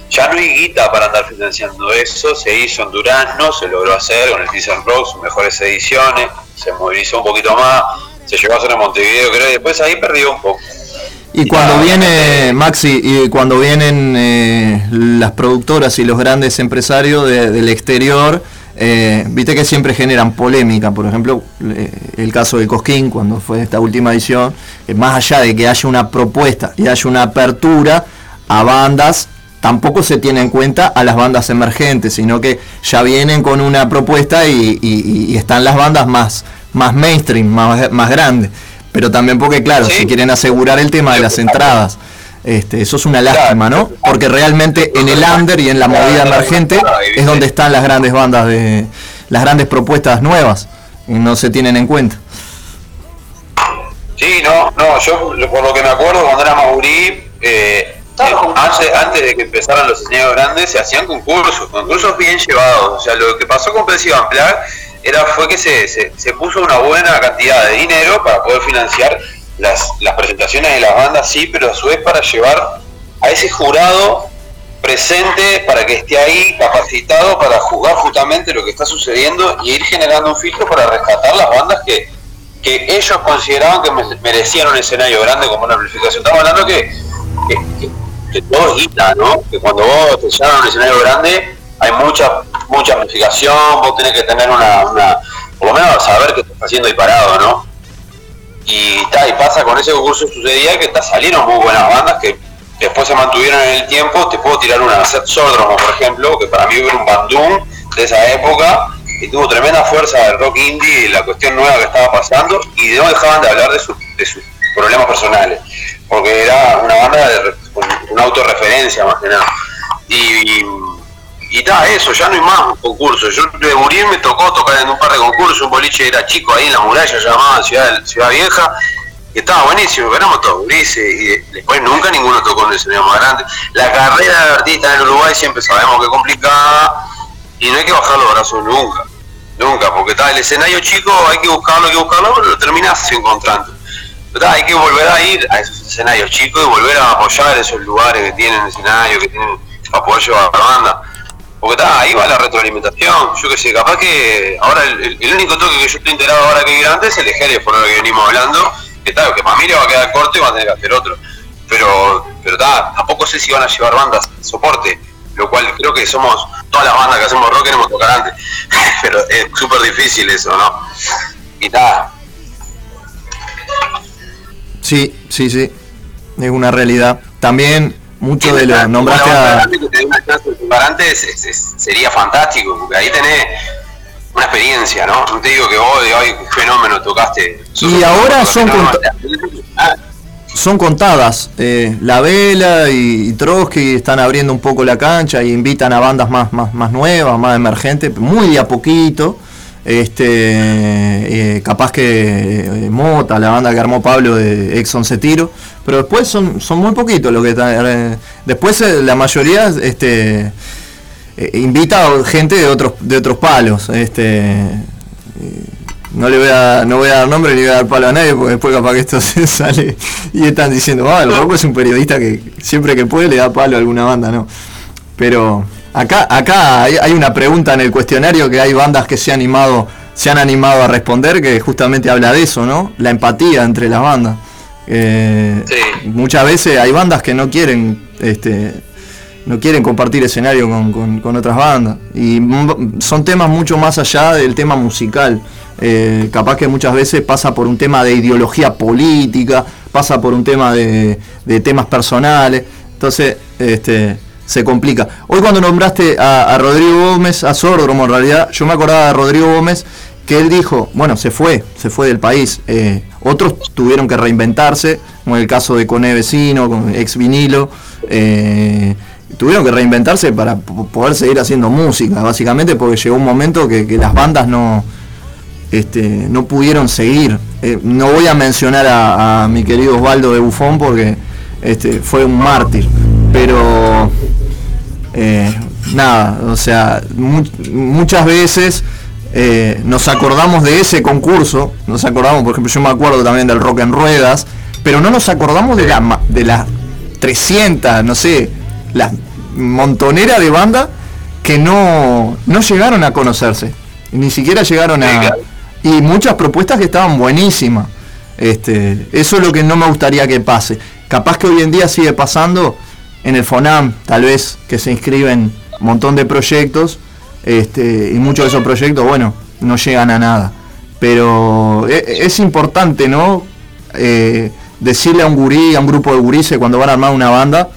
Speaker 11: Ya no hay guita para andar financiando eso, se hizo en Durazno, se logró hacer con el Teaser Rock, sus mejores ediciones, se movilizó un poquito más, se llegó a hacer en Montevideo, creo, y después ahí perdió un poco.
Speaker 4: Y cuando viene, Maxi, y cuando vienen eh, las productoras y los grandes empresarios de- del exterior, eh, viste que siempre generan polémica. Por ejemplo, eh, el caso de Cosquín, cuando fue esta última edición, más allá de que haya una propuesta y haya una apertura, a bandas, tampoco se tiene en cuenta a las bandas emergentes, sino que ya vienen con una propuesta y, y- y están las bandas más, más mainstream, más, más grandes. Pero también porque, claro, si quieren asegurar el tema de las entradas. Este, eso es una lástima, ¿no? Porque realmente en el under y en la movida emergente es donde están las grandes bandas de las grandes propuestas nuevas y no se tienen en cuenta.
Speaker 11: Sí, no, no, yo por lo que me acuerdo cuando era Magurí, eh, eh, antes, antes de que empezaran los escenarios grandes se hacían concursos, concursos bien llevados. O sea, lo que pasó con Presidio Amplar era, fue que se, se, se puso una buena cantidad de dinero para poder financiar las, las presentaciones de las bandas, sí, pero a su vez para llevar a ese jurado presente para que esté ahí capacitado para juzgar justamente lo que está sucediendo y ir generando un filtro para rescatar las bandas que, que ellos consideraban que me- merecían un escenario grande como una amplificación. Estamos hablando que, que, que- que todo es guita, ¿no? Que cuando vos te llaman a un escenario grande hay mucha mucha amplificación, vos tenés que tener una, una por lo menos saber que estás haciendo ahí parado, ¿no? Y, ta, y pasa con ese concurso sucedía que ta, salieron muy buenas bandas que después se mantuvieron en el tiempo. Te puedo tirar una Set Sordromo, por ejemplo, que para mí era un bandung de esa época y tuvo tremenda fuerza del rock indie y la cuestión nueva que estaba pasando y no dejaban de hablar de, sus- de sus problemas personales, porque era una banda de, una autorreferencia más que nada. Y, y eso, ya no hay más concursos. Yo de Burín me tocó tocar en un par de concursos, un boliche era chico ahí en la muralla, llamada Ciudad, Ciudad Vieja, y estaba buenísimo, éramos todos y de- después nunca ninguno tocó en un escenario más grande. La carrera de artista en Uruguay siempre sabemos que es complicada, y no hay que bajar los brazos nunca, nunca, porque está el escenario chico, hay que buscarlo, hay que buscarlo, pero lo terminás encontrando. Hay que volver a ir a esos escenarios chicos y volver a apoyar esos lugares que tienen escenario, que tienen apoyo a la banda. Porque está, ahí va la retroalimentación. Yo que sé, capaz que ahora el, único toque que yo estoy enterado ahora que hay grande es el de por lo que venimos hablando. Que tal, que para mí va a quedar corto y va a tener que hacer otro. Pero, pero ta, tampoco sé si van a llevar bandas de soporte, lo cual creo que somos, todas las bandas que hacemos rock queremos tocar antes. pero es súper difícil eso, ¿no? Y nada,
Speaker 4: Sí, sí, sí. Es una realidad. También mucho de lo
Speaker 11: Una
Speaker 4: nombraste a
Speaker 11: sería fantástico, porque ahí tenés una experiencia, ¿no? No te digo que vos, ay, qué fenómeno tocaste.
Speaker 4: Y ahora son cont-
Speaker 11: ah,
Speaker 4: son contadas. Eh, la Vela y, y Trotsky están abriendo un poco la cancha y invitan a bandas más, más, más nuevas, más emergentes, muy de a poquito. Este, eh, capaz que eh, Mota, la banda que armó Pablo de Exxon se tiro, pero después son, son muy poquitos lo que están. eh, después la mayoría este, invita a gente de otros de otros palos. Este, no le voy a no voy a dar nombre ni voy a dar palo a nadie porque después capaz que esto se sale y están diciendo ah el Rocco es un periodista que siempre que puede le da palo a alguna banda no pero acá acá hay, hay una pregunta en el cuestionario que hay bandas que se han animado se han animado a responder que justamente habla de eso no la empatía entre las bandas Eh, muchas veces hay bandas que no quieren este no quieren compartir escenario con, con- con otras bandas. Y son temas mucho más allá del tema musical. Eh, capaz que muchas veces pasa por un tema de ideología política, pasa por un tema de, de temas personales. Entonces, este, se complica. Hoy cuando nombraste a, Rodrigo Gómez, a Sordromo en realidad, yo me acordaba de Rodrigo Gómez que él dijo, bueno, se fue, se fue del país. Eh, otros tuvieron que reinventarse, como el caso de Cone Vecino, con ex vinilo. eh, tuvieron que reinventarse para poder seguir haciendo música, básicamente porque llegó un momento que, que las bandas no, este, no pudieron seguir. Eh, no voy a mencionar a, a mi querido Osvaldo de Bufón porque este, fue un mártir, pero eh, nada, o sea, mu- muchas veces eh, nos acordamos de ese concurso, nos acordamos, por ejemplo, yo me acuerdo también del Rock en Ruedas, pero no nos acordamos de la de las 300, no sé, la montonera de bandas que no, no llegaron a conocerse, ni siquiera llegaron a... Y muchas propuestas que estaban buenísimas. Este, eso es lo que no me gustaría que pase. Capaz que hoy en día sigue pasando en el FONAM, tal vez que se inscriben un montón de proyectos este, y muchos de esos proyectos, bueno, no llegan a nada. Pero e- es, importante, ¿no? Eh, decirle a un gurí, a un grupo de gurises cuando van a armar una banda,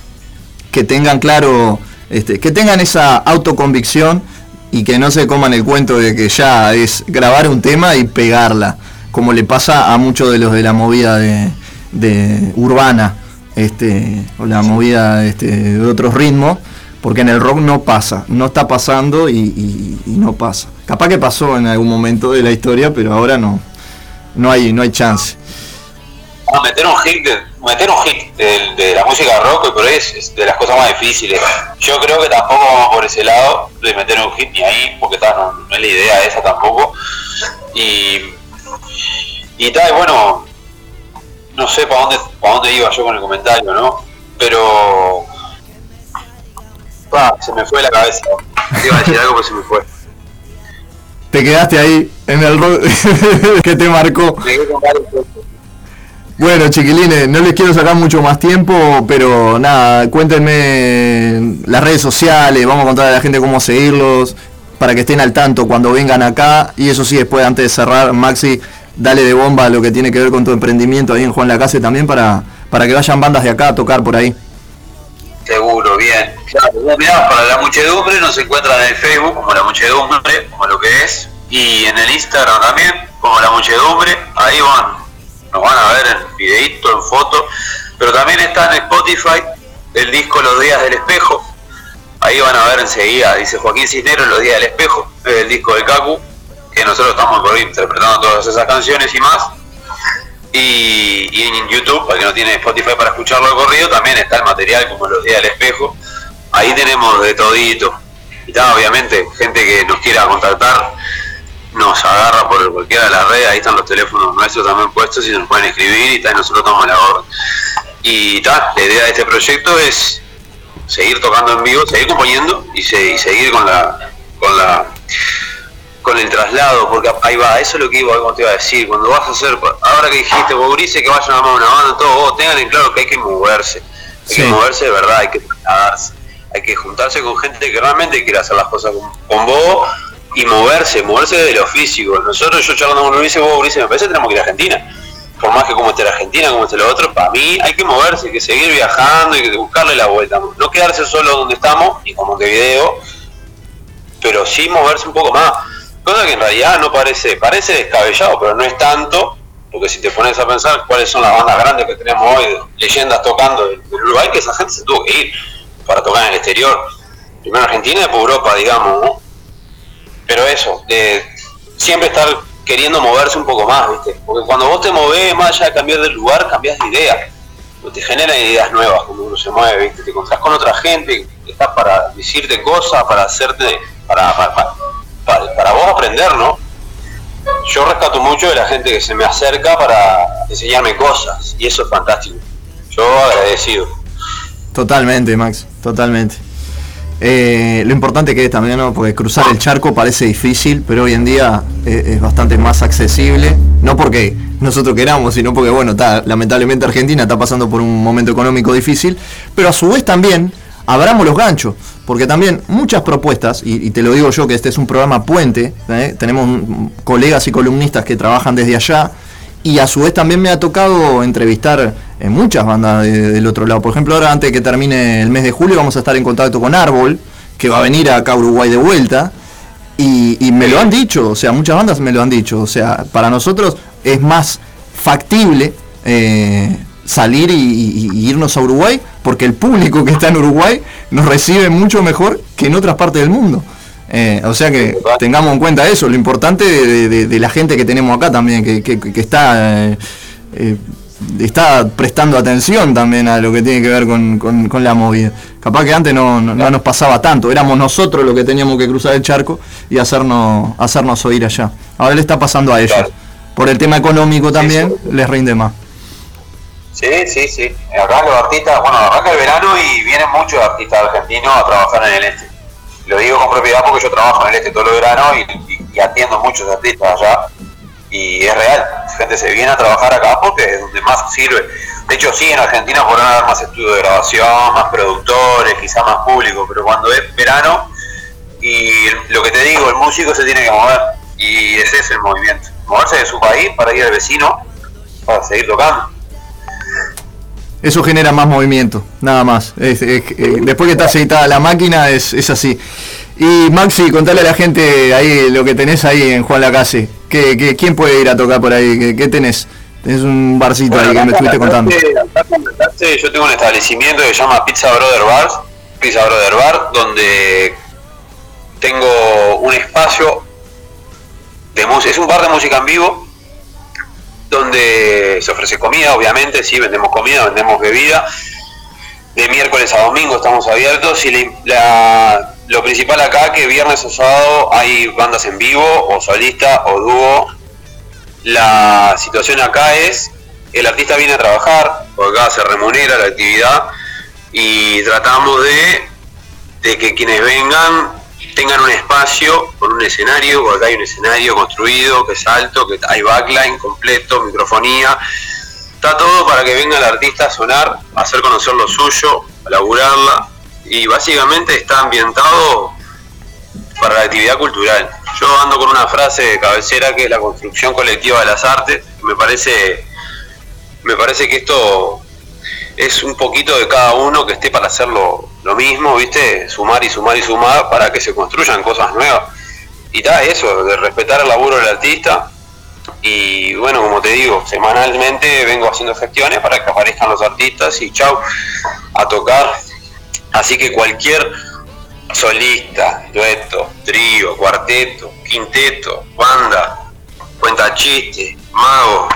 Speaker 4: que tengan claro, este, que tengan esa autoconvicción y que no se coman el cuento de que ya es grabar un tema y pegarla, como le pasa a muchos de los de la movida de urbana, este, o la movida este, de otros ritmos, porque en el rock no pasa, no está pasando y, y- y no pasa. Capaz que pasó en algún momento de la historia, pero ahora no, no hay, no hay chance.
Speaker 11: Meter un hit, de, meter un hit de, de la música rock por es de las cosas más difíciles. Yo creo que tampoco vamos por ese lado de meter un hit ni ahí, porque ta, no, no es la idea esa tampoco. Y, y tal, bueno, no sé para dónde, para dónde iba yo con el comentario, ¿no? Pero se me fue la cabeza. Iba a decir algo, pero se me fue.
Speaker 4: Te quedaste ahí en el rock que te marcó.
Speaker 11: Me quedé con varios puntos.
Speaker 4: Bueno, chiquilines, no les quiero sacar mucho más tiempo, pero nada, cuéntenme las redes sociales, vamos a contar a la gente cómo seguirlos, para que estén al tanto cuando vengan acá. Y eso sí, después, antes de cerrar, Maxi, dale de bomba a lo que tiene que ver con tu emprendimiento ahí en Juan Lacase también para, para que vayan bandas de acá a tocar por ahí.
Speaker 11: Seguro, bien. Claro, mirá, para la muchedumbre nos encuentran en Facebook como la muchedumbre, como lo que es, y en el Instagram también, como la muchedumbre, ahí van, nos van a ver en videíto, en foto, pero también está en Spotify el disco Los Días del Espejo, ahí van a ver enseguida, dice Joaquín Cisneros, Los Días del Espejo, es el disco de Cacu, que nosotros estamos por ahí interpretando todas esas canciones y más, y, en YouTube, para que no tiene Spotify para escucharlo de corrido, también está el material como los días del espejo. Ahí tenemos de todito. Y está, obviamente, gente que nos quiera contactar, nos agarra por cualquiera de las redes, ahí están los teléfonos nuestros también puestos y nos pueden escribir y tal, nosotros tomamos la orden. Y tal, la idea de este proyecto es seguir tocando en vivo, seguir componiendo y, se- y seguir con la, con la con el traslado, porque ahí va, eso es lo que iba, como te iba a decir, cuando vas a hacer, ahora que dijiste, vos que vayan a armar una banda, todo, vos tengan en claro que hay que moverse, hay
Speaker 4: Sí.
Speaker 11: que moverse de verdad, hay que trasladarse, hay que juntarse con gente que realmente quiera hacer las cosas con, con vos y moverse, moverse de lo físico. Nosotros, yo charlando con Gurice, vos Gurice, me parece que tenemos que ir a Argentina. Por más que como esté la Argentina, como esté lo otro, para mí hay que moverse, hay que seguir viajando, que buscarle la vuelta. No quedarse solo donde estamos, y como Montevideo, pero sí moverse un poco más. Cosa que en realidad no parece, parece descabellado, pero no es tanto, porque si te pones a pensar cuáles son las bandas grandes que tenemos hoy, leyendas tocando del Uruguay, que esa gente se tuvo que ir para tocar en el exterior. Primero Argentina y después Europa, digamos. Pero eso, de siempre estar queriendo moverse un poco más, ¿viste? Porque cuando vos te movés, más allá de cambiar de lugar, cambias de idea. Te generan ideas nuevas cuando uno se mueve, ¿viste? Te encontrás con otra gente que está para decirte cosas, para hacerte, para, para- para vos aprender, ¿no? Yo rescato mucho de la gente que se me acerca para enseñarme cosas, y eso es fantástico. Yo agradecido.
Speaker 4: Totalmente, Max, totalmente. Eh, lo importante que es también, ¿no? Porque cruzar el charco parece difícil, pero hoy en día eh, es bastante más accesible. No porque nosotros queramos, sino porque, bueno, está, lamentablemente Argentina está pasando por un momento económico difícil, pero a su vez también abramos los ganchos, porque también muchas propuestas, y, te lo digo yo que este es un programa puente, ¿eh? tenemos colegas y columnistas que trabajan desde allá, y a su vez también me ha tocado entrevistar en muchas bandas de- del otro lado. Por ejemplo, ahora antes de que termine el mes de julio vamos a estar en contacto con Árbol, que va a venir acá a Uruguay de vuelta. Y, y me lo han dicho, o sea, muchas bandas me lo han dicho. O sea, para nosotros es más factible eh, salir y, y- y irnos a Uruguay porque el público que está en Uruguay nos recibe mucho mejor que en otras partes del mundo. Eh, o sea que tengamos en cuenta eso, lo importante de, de- de la gente que tenemos acá también, que, que- que está, eh, eh, está prestando atención también a lo que tiene que ver con, con- con la movida. Capaz que antes no, no- no nos pasaba tanto, éramos nosotros los que teníamos que cruzar el charco y hacernos, hacernos oír allá. Ahora le está pasando a ellos. Por el tema económico también les rinde más.
Speaker 11: Sí, sí, sí. Acá los artistas, bueno, arranca el verano y vienen muchos artistas argentinos a trabajar en el este. Lo digo con propiedad porque yo trabajo en el este todo el verano y, atiendo muchos artistas allá. Y es real, gente se viene a trabajar acá porque es donde más sirve. De hecho, sí, en Argentina podrán haber más estudios de grabación, más productores, quizá más público, pero cuando es verano y lo que te digo, el músico se tiene que mover y ese es el movimiento. Moverse de su país para ir al vecino, para seguir tocando.
Speaker 4: Eso genera más movimiento, nada más. Es- es- eh, después que está aceitada la máquina es, es así. Y Maxi, contale a la gente ahí lo que tenés ahí en Juan Lacase. ¿Qué, qué, quién puede ir a tocar por ahí? ¿Qué, qué tenés? Tenés un barcito ahí que me estuviste contando.
Speaker 11: Acá yo tengo un establecimiento que se llama Pizza Brother Bar, Pizza Brother Bar, donde tengo un espacio de música, es un bar de música en vivo, donde se ofrece comida, obviamente, sí, vendemos comida, vendemos bebida. De miércoles a domingo estamos abiertos y la- lo principal acá que viernes o sábado hay bandas en vivo, o solista, o dúo. La situación acá es, el artista viene a trabajar, porque acá se remunera la actividad y tratamos de, de que quienes vengan tengan un espacio con un escenario, porque acá hay un escenario construido, que es alto, que hay backline completo, microfonía, está todo para que venga el artista a sonar, a hacer conocer lo suyo, a laburarla, y básicamente está ambientado para la actividad cultural. Yo ando con una frase de cabecera que es la construcción colectiva de las artes, me parece, me parece que esto es un poquito de cada uno que esté para hacer lo, mismo, ¿viste? Sumar y sumar y sumar para que se construyan cosas nuevas. Y está eso, de respetar el laburo del artista. Y bueno, como te digo, semanalmente vengo haciendo gestiones para que aparezcan los artistas y chau, a tocar. Así que cualquier solista, dueto, trío, cuarteto, quinteto, banda, cuenta chiste, mago,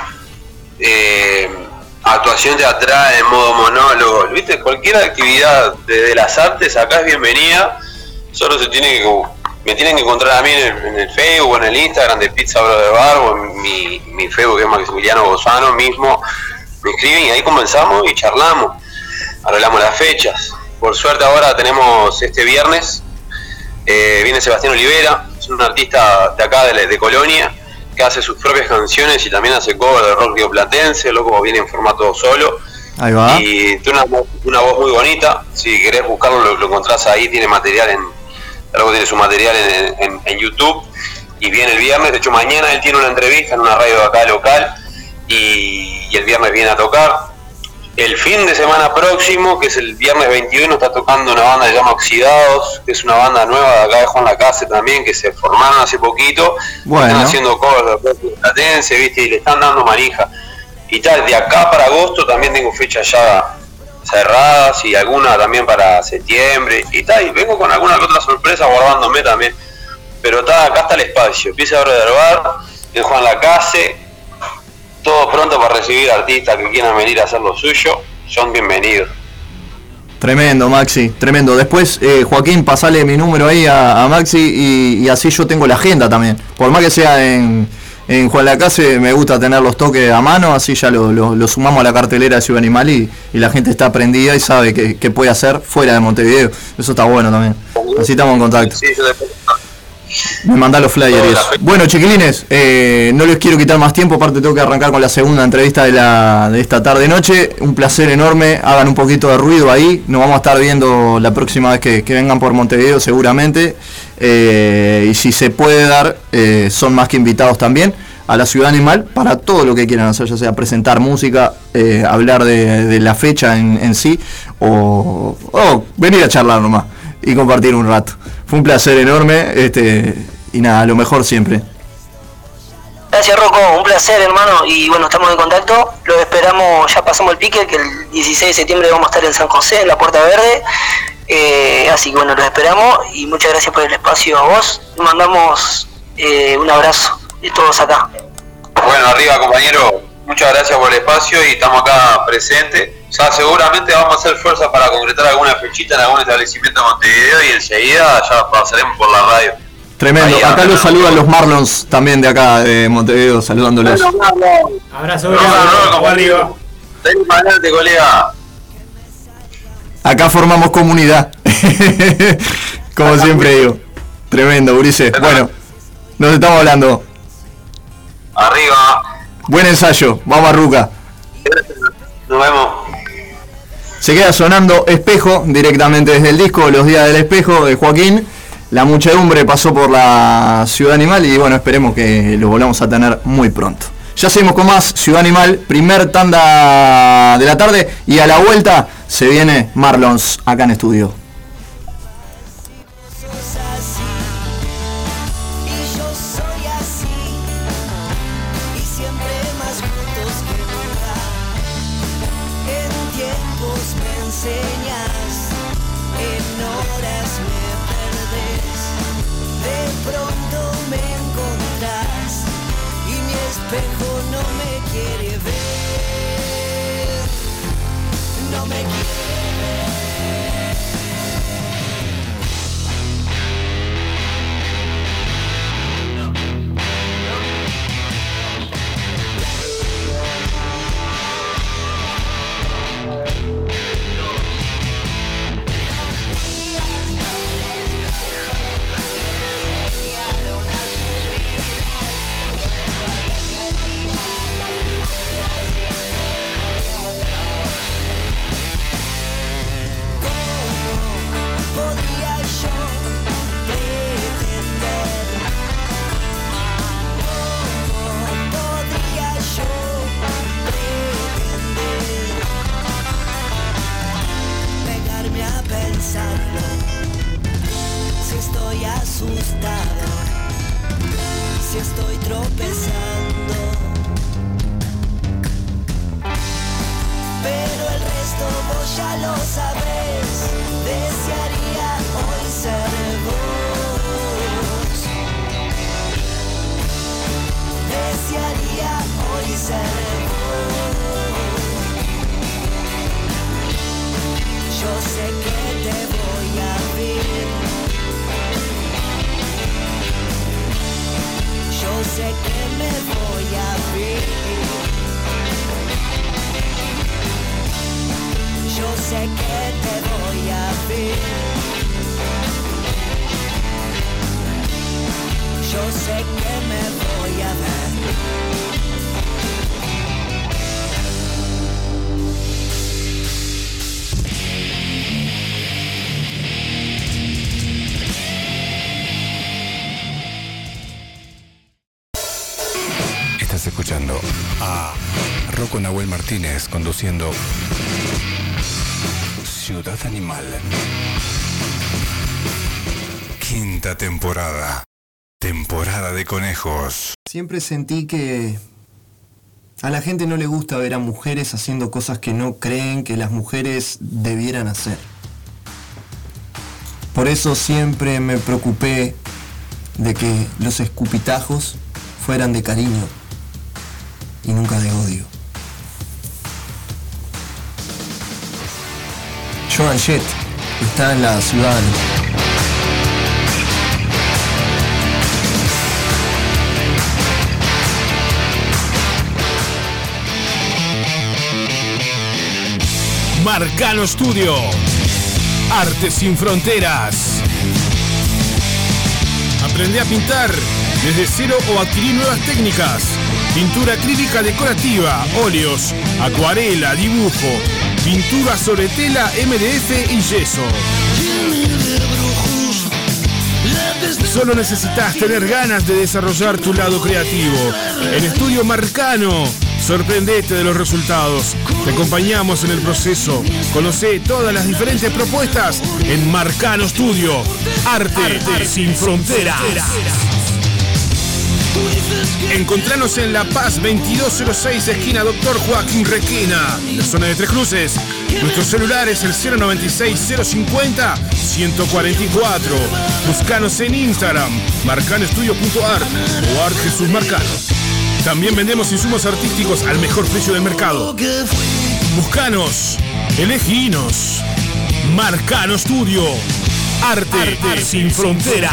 Speaker 11: eh, actuación teatral en modo monólogo, ¿viste? Cualquier actividad de, las artes acá es bienvenida, solo se tiene que, me tienen que encontrar a mí en el, Facebook o en el Instagram de Pizza Brother Bar o en mi, mi Facebook que es Maximiliano Bozano mismo, me escriben y ahí comenzamos y charlamos, arreglamos las fechas. Por suerte ahora tenemos este viernes, eh, viene Sebastián Olivera, es un artista de acá de Colonia, que hace sus propias canciones y también hace cover de rock rioplatense, loco viene en formato solo.
Speaker 4: Ahí va.
Speaker 11: Y tiene una, voz- una voz muy bonita, si querés buscarlo lo, lo encontrás ahí, tiene material en, algo tiene su material en, en- en YouTube y viene el viernes, de hecho mañana él tiene una entrevista en una radio acá local y, y el viernes viene a tocar. El fin de semana próximo, que es el viernes 21, está tocando una banda que se llama Oxidados, que es una banda nueva de acá de Juan Lacase también, que se formaron hace poquito.
Speaker 4: Bueno.
Speaker 11: Están haciendo covers de platense, ¿viste? Y le están dando manija. Y tal, de acá para agosto también tengo fechas ya cerradas y alguna también para septiembre. Y tal, y vengo con alguna que otra sorpresa guardándome también. Pero está, acá está el espacio. Empieza a bar en Juan Lacase. Todo pronto para recibir artistas que quieran venir a hacer lo suyo. Son bienvenidos.
Speaker 4: Tremendo, Maxi, tremendo. Después, eh, Joaquín, pasale mi número ahí a, a Maxi y, y así yo tengo la agenda también. Por más que sea en, en Juan Lacase, me gusta tener los toques a mano, así ya lo, lo- lo sumamos a la cartelera de Ciudad Animal y, y la gente está prendida y sabe que, que puede hacer fuera de Montevideo. Eso está bueno también. Así estamos en contacto.
Speaker 11: Sí, yo después-
Speaker 4: Me mandá los flyers. eso. Bueno, chiquilines, eh, no les quiero quitar más tiempo, aparte tengo que arrancar con la segunda entrevista de, la, de esta tarde-noche. Un placer enorme, hagan un poquito de ruido ahí. Nos vamos a estar viendo la próxima vez que, que vengan por Montevideo seguramente. Eh, y si se puede dar, eh, son más que invitados también a la Ciudad Animal para todo lo que quieran hacer, ya sea presentar música, eh, hablar de, de la fecha en, en sí o, o venir a charlar nomás y compartir un rato. Fue un placer enorme este, y nada, lo mejor siempre.
Speaker 10: Gracias Rocco, un placer hermano y bueno, estamos en contacto, los esperamos, ya pasamos el pique, que el 16 de septiembre vamos a estar en San José, en la Puerta Verde, Eh, así que bueno, los esperamos y muchas gracias por el espacio a vos, mandamos eh, un abrazo de todos acá.
Speaker 11: Bueno, arriba compañero, muchas gracias por el espacio y estamos acá presentes. Ya seguramente vamos a hacer fuerza para concretar alguna fechita en algún establecimiento de Montevideo y enseguida ya pasaremos por la radio.
Speaker 4: Tremendo.
Speaker 11: Ahí,
Speaker 4: Acá los saludan los Marlons también de acá de Montevideo, saludándolos.
Speaker 13: Abrazo,
Speaker 11: No, no, no, como arriba. Adelante, colega.
Speaker 4: Acá formamos comunidad. Como siempre digo. Tremendo, Ulises. Bueno, nos estamos hablando.
Speaker 11: Arriba.
Speaker 4: Buen ensayo. Vamos a Ruca.
Speaker 11: Nos vemos.
Speaker 4: Se queda sonando Espejo directamente desde el disco Los Días del Espejo de Joaquín. La muchedumbre pasó por la Ciudad Animal y bueno, esperemos que lo volvamos a tener muy pronto.
Speaker 14: Ya seguimos con más Ciudad Animal, primer tanda de la tarde y a la vuelta se viene Marlons acá en estudio.
Speaker 5: Martínez conduciendo Ciudad Animal. Quinta temporada. Temporada de conejos.
Speaker 14: Siempre sentí que a la gente no le gusta ver a mujeres haciendo cosas que no creen que las mujeres debieran hacer. Por eso siempre me preocupé de que los escupitajos fueran de cariño y nunca de odio. Joan Jett está en la ciudad.
Speaker 13: Marcano Studio. Arte sin fronteras. Aprende a pintar desde cero o adquirir nuevas técnicas. Pintura acrílica decorativa, óleos, acuarela, dibujo, pintura sobre tela, MDF y yeso. Solo necesitas tener ganas de desarrollar tu lado creativo. En Estudio Marcano, sorprendete de los resultados. Te acompañamos en el proceso. Conoce todas las diferentes propuestas en Marcano Studio. Arte, sin fronteras. Encontranos en La Paz 2206, esquina Doctor Joaquín Requena, en la zona de Tres Cruces. Nuestro celular es el 096-050-144. Buscanos en Instagram, marcanoestudio.art o Art Jesús Marcano. También vendemos insumos artísticos al mejor precio del mercado. Buscanos, eleginos. Marcano Studio. Arte, sin fronteras.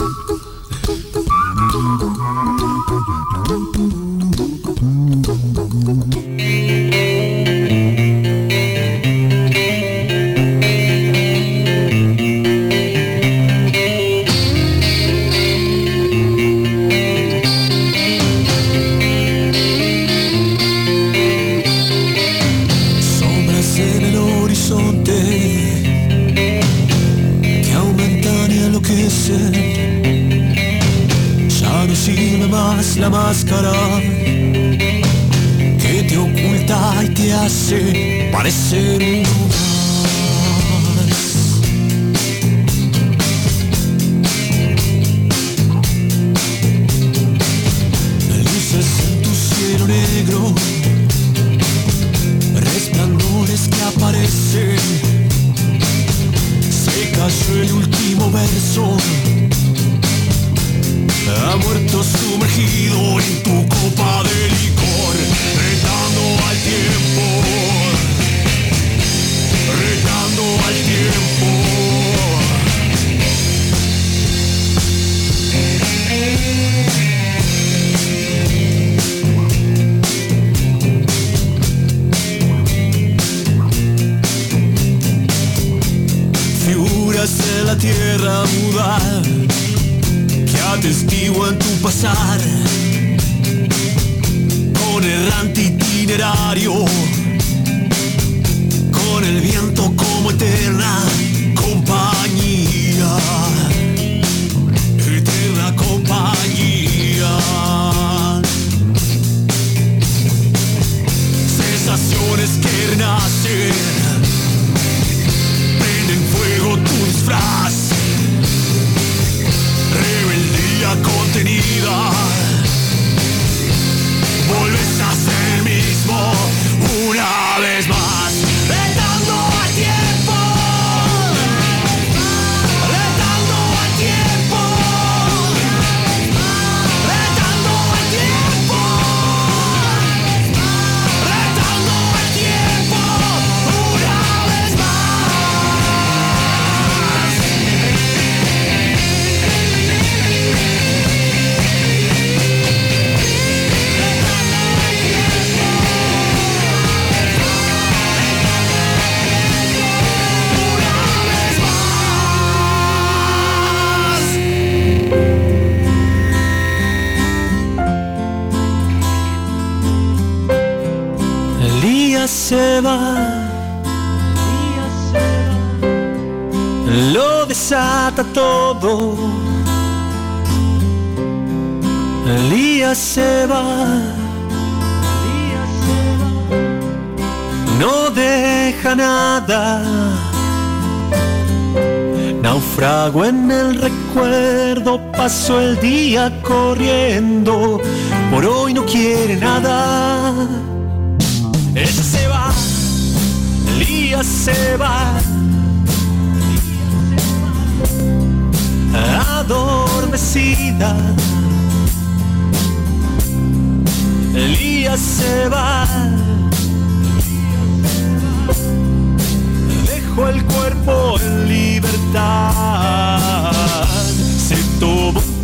Speaker 15: Corriendo.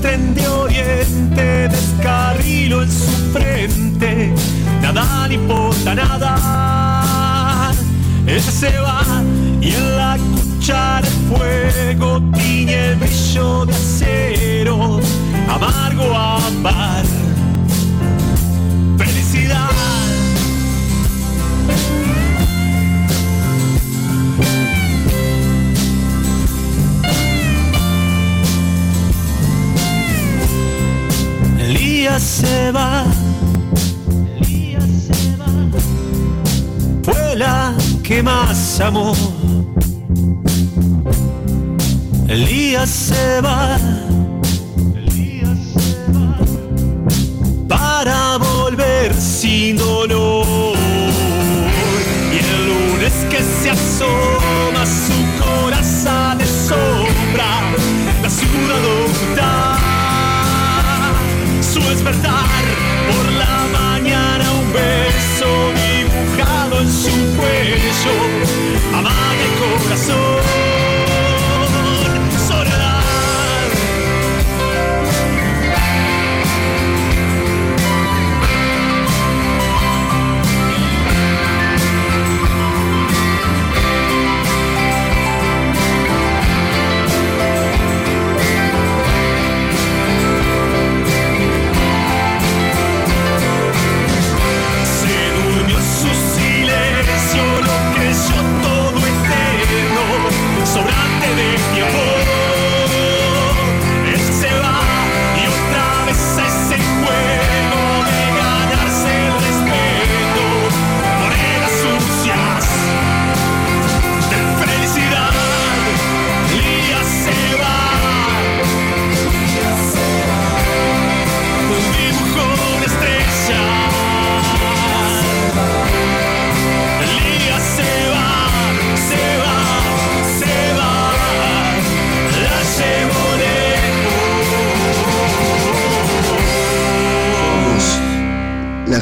Speaker 15: Tren de oriente, descarrilo en su frente. Nada le importa nada. Ella se va y en la cuchara el fuego tiñe el brillo de acero. Amargo amar. Elías se va. Fue la que más amó. Elías se va. Para volver sin dolor. Y el lunes que se
Speaker 6: asoma su corazón de sombra, la ciudad por la mañana, un beso dibujado en su cuello, amaga el corazón,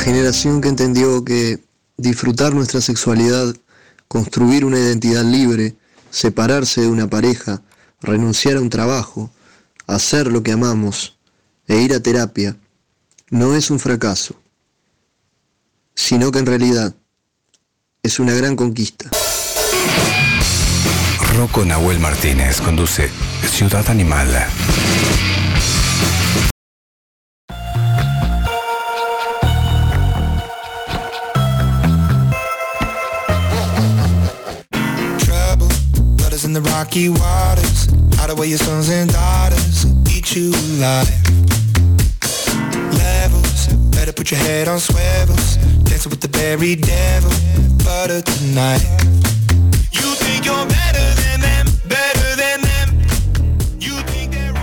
Speaker 16: generación que entendió que disfrutar nuestra sexualidad, construir una identidad libre, separarse de una pareja, renunciar a un trabajo, hacer lo que amamos e ir a terapia, no es un fracaso, sino que en realidad es una gran conquista.
Speaker 5: Rocco Nahuel Martínez conduce Ciudad Animal.
Speaker 17: The rocky waters. Hide away your sons and daughters. Eat you alive. Levels. Better put your head on swivels. Dancing with the very devil. Butter tonight. You think you're better than them. Better than them. You think they're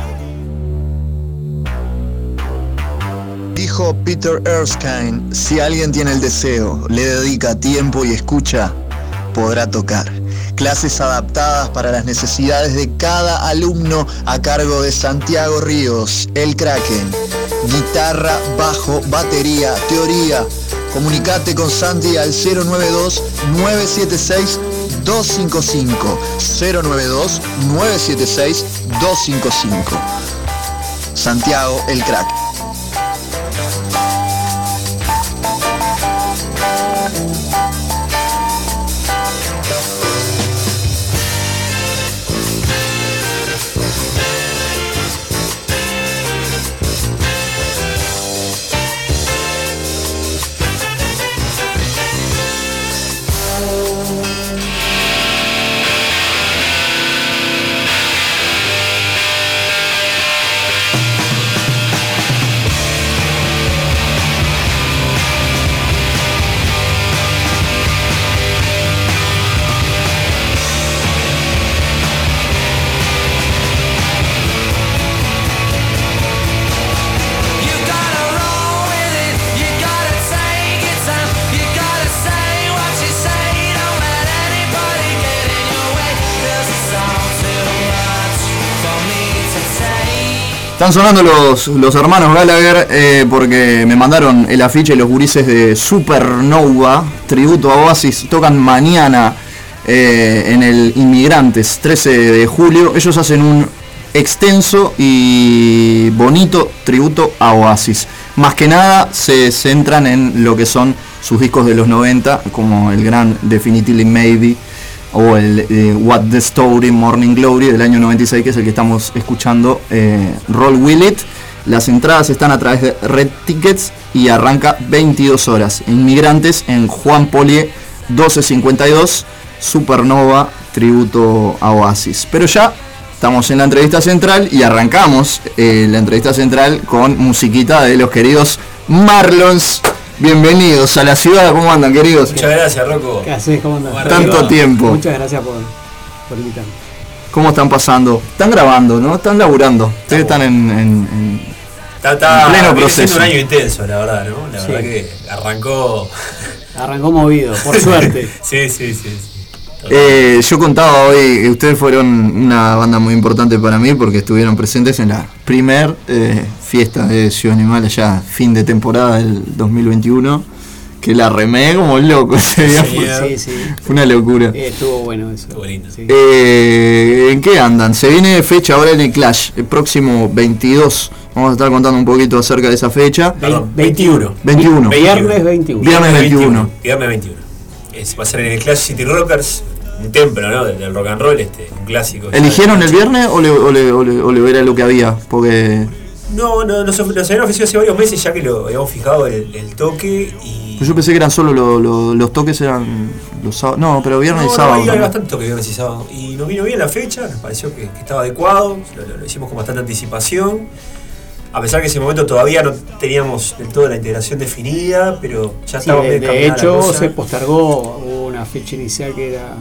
Speaker 4: Dijo Peter Erskine, si alguien tiene el deseo, le dedica tiempo y escucha, podrá tocar. Clases adaptadas para las necesidades de cada alumno a cargo de Santiago Ríos, el Kraken. Guitarra, bajo, batería, teoría. Comunicate con Santi al 092-976-255. 092-976-255. Santiago, el Kraken. Están sonando los, los hermanos Gallagher eh, porque me mandaron el afiche los gurises de Supernova, tributo a Oasis, tocan mañana eh, en el Inmigrantes, 13 de julio. Ellos hacen un extenso y bonito tributo a Oasis. Más que nada se centran en lo que son sus discos de los 90, como el gran Definitively Maybe o el eh, What the Story Morning Glory del año 96, que es el que estamos escuchando, eh, Roll Will It. Las entradas están a través de Red Tickets y arranca 22 horas. Inmigrantes en Juan Polié 1252, Supernova, tributo a Oasis. Pero ya estamos en la entrevista central y arrancamos eh, la entrevista central con musiquita de los queridos Marlons. Bienvenidos a la ciudad, ¿cómo andan queridos?
Speaker 18: Muchas gracias, Rocco.
Speaker 19: ¿Qué haces? ¿Cómo andas?
Speaker 4: Tanto tiempo.
Speaker 19: Muchas gracias por, por invitarme.
Speaker 4: ¿Cómo están pasando? Están grabando, ¿no? Están laburando. Ustedes están en, en- en-
Speaker 18: Está, está
Speaker 4: En pleno proceso.
Speaker 18: un año intenso, la verdad, ¿no? La
Speaker 19: Sí.
Speaker 18: verdad que arrancó.
Speaker 19: Arrancó movido, por suerte.
Speaker 18: sí, sí, sí.
Speaker 4: Eh, yo contaba hoy que ustedes fueron una banda muy importante para mí porque estuvieron presentes en la primer eh, fiesta de Ciudad Animal allá, fin de temporada del 2021, que la remé como loco ese día.
Speaker 19: Sí,
Speaker 4: fue,
Speaker 19: sí, sí.
Speaker 4: fue una locura.
Speaker 19: Eh, estuvo bueno eso. Sí.
Speaker 4: Eh, ¿En qué andan? Se viene fecha ahora en el Clash, el próximo 22. Vamos a estar contando un poquito acerca de esa fecha.
Speaker 18: Perdón, 21.
Speaker 4: 21.
Speaker 19: Viernes 21.
Speaker 4: Viernes 21.
Speaker 18: Viernes 21. Es- va a ser en el Clash City Rockers, un templo ¿no? del, del rock and roll, este, un clásico.
Speaker 4: ¿Eligieron el viernes o le, o le- o le- o le era lo que había? Porque
Speaker 18: No, no, nos, habían ofrecido hace varios meses ya que lo habíamos fijado el, el toque y.
Speaker 4: yo pensé que eran solo lo- lo- los toques, eran los sábados. No, pero viernes
Speaker 18: no,
Speaker 4: y sábado.
Speaker 18: No, bastante toque viernes y sábado. Y nos vino bien la fecha, nos pareció que, que estaba adecuado, lo, lo- lo hicimos con bastante anticipación. A pesar que en ese momento todavía no teníamos del todo la integración definida, pero ya
Speaker 19: Sí,
Speaker 18: estaba
Speaker 19: de,
Speaker 18: la
Speaker 19: hecho,
Speaker 18: cosa.
Speaker 19: se postergó una fecha inicial que era.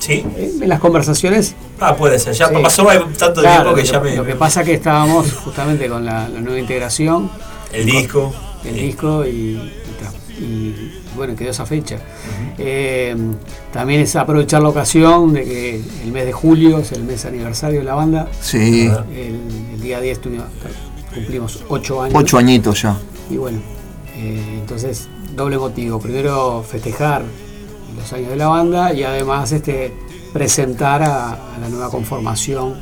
Speaker 18: Sí.
Speaker 19: En las conversaciones.
Speaker 18: Ah, puede ser, ya
Speaker 19: Sí.
Speaker 18: pasó tanto
Speaker 19: Claro,
Speaker 18: tiempo que
Speaker 19: lo,
Speaker 18: ya me.
Speaker 19: Lo que pasa que estábamos justamente con la, la nueva integración.
Speaker 18: El disco.
Speaker 19: El disco y, y bueno, quedó esa fecha. Eh, también es aprovechar la ocasión de que el mes de julio es el mes aniversario de la banda.
Speaker 4: Sí.
Speaker 19: El, el día 10 tuvimos- cumplimos 8 años.
Speaker 4: Ocho añitos ya.
Speaker 19: Y bueno, eh, entonces doble motivo. Primero festejar los años de la banda y además este presentar a, a la nueva conformación.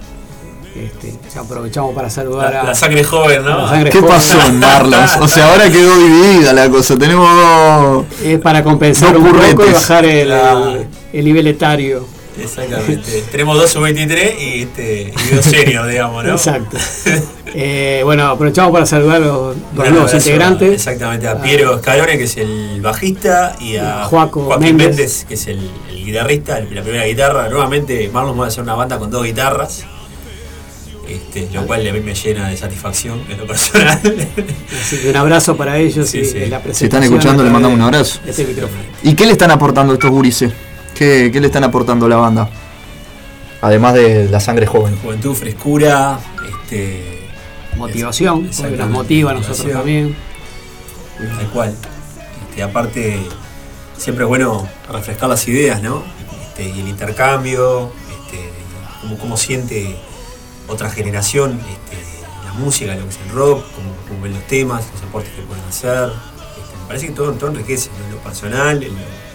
Speaker 19: Este, aprovechamos para saludar
Speaker 18: La,
Speaker 19: a
Speaker 18: la sangre joven, ¿no?
Speaker 19: sangre
Speaker 4: ¿Qué
Speaker 19: joven.
Speaker 4: pasó en Marlos? O sea, ahora quedó dividida la cosa. Tenemos.
Speaker 19: Es para compensar
Speaker 4: Dos
Speaker 19: un poco y bajar el, el- el nivel etario.
Speaker 18: Exactamente. Tenemos dos sub-23 y, este, y dos digamos, ¿no?
Speaker 19: Exacto. Eh, bueno, aprovechamos para saludar a los, los
Speaker 18: Bueno,
Speaker 19: nuevos integrantes.
Speaker 18: Exactamente, a Piero Escalone, que es el bajista, y a
Speaker 19: Joaco
Speaker 18: Joaquín
Speaker 19: Méndez.
Speaker 18: Méndez, que es el, el guitarrista, el- la primera guitarra. Nuevamente, Marlon va a hacer una banda con dos guitarras, este, lo cual a mí me llena de satisfacción en lo personal.
Speaker 19: Así que un abrazo para ellos
Speaker 18: Sí,
Speaker 19: y
Speaker 18: sí.
Speaker 4: Si están escuchando, le mandamos un abrazo.
Speaker 19: Este micrófono.
Speaker 4: ¿Y qué le están aportando estos gurises? ¿Qué, qué le están aportando a la banda? Además de la sangre joven.
Speaker 18: Juventud, frescura, este,
Speaker 19: Motivación, porque nos motiva a nosotros también.
Speaker 18: Tal cual. Este, aparte, siempre es bueno refrescar las ideas, ¿no? Este, y el intercambio, este, cómo, cómo siente otra generación este, la música, lo que es el rock, cómo, cómo ven los temas, los aportes que pueden hacer. Este, me parece que todo, todo enriquece, ¿no? en lo personal, en lo,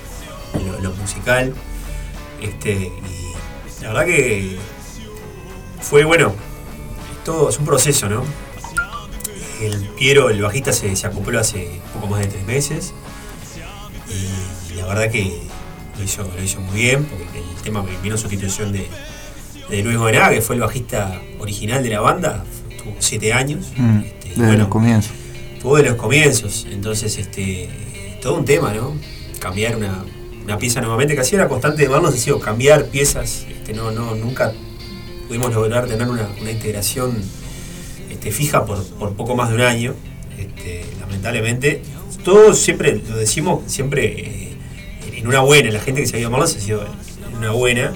Speaker 18: lo- musical. Este, y la verdad que fue bueno, todo es un proceso, ¿no? El Piero, el bajista, se, se acopló hace poco más de tres meses. Y la verdad que lo hizo, lo hizo muy bien, porque el tema me vino sustitución de, de Luis Goenaga, que fue el bajista original de la banda, tuvo siete años,
Speaker 4: Mm, desde los comienzos.
Speaker 18: tuvo de los comienzos, entonces este todo un tema, ¿no? Cambiar una, una pieza nuevamente, que hacía la constante de Marlon, ha sido cambiar piezas, este, no, no, nunca pudimos lograr tener una, una integración este, fija por, por poco más de un año, este, lamentablemente. Todos siempre, lo decimos siempre eh, en una buena, la gente que se ha ido a Marlon se ha ido en una buena,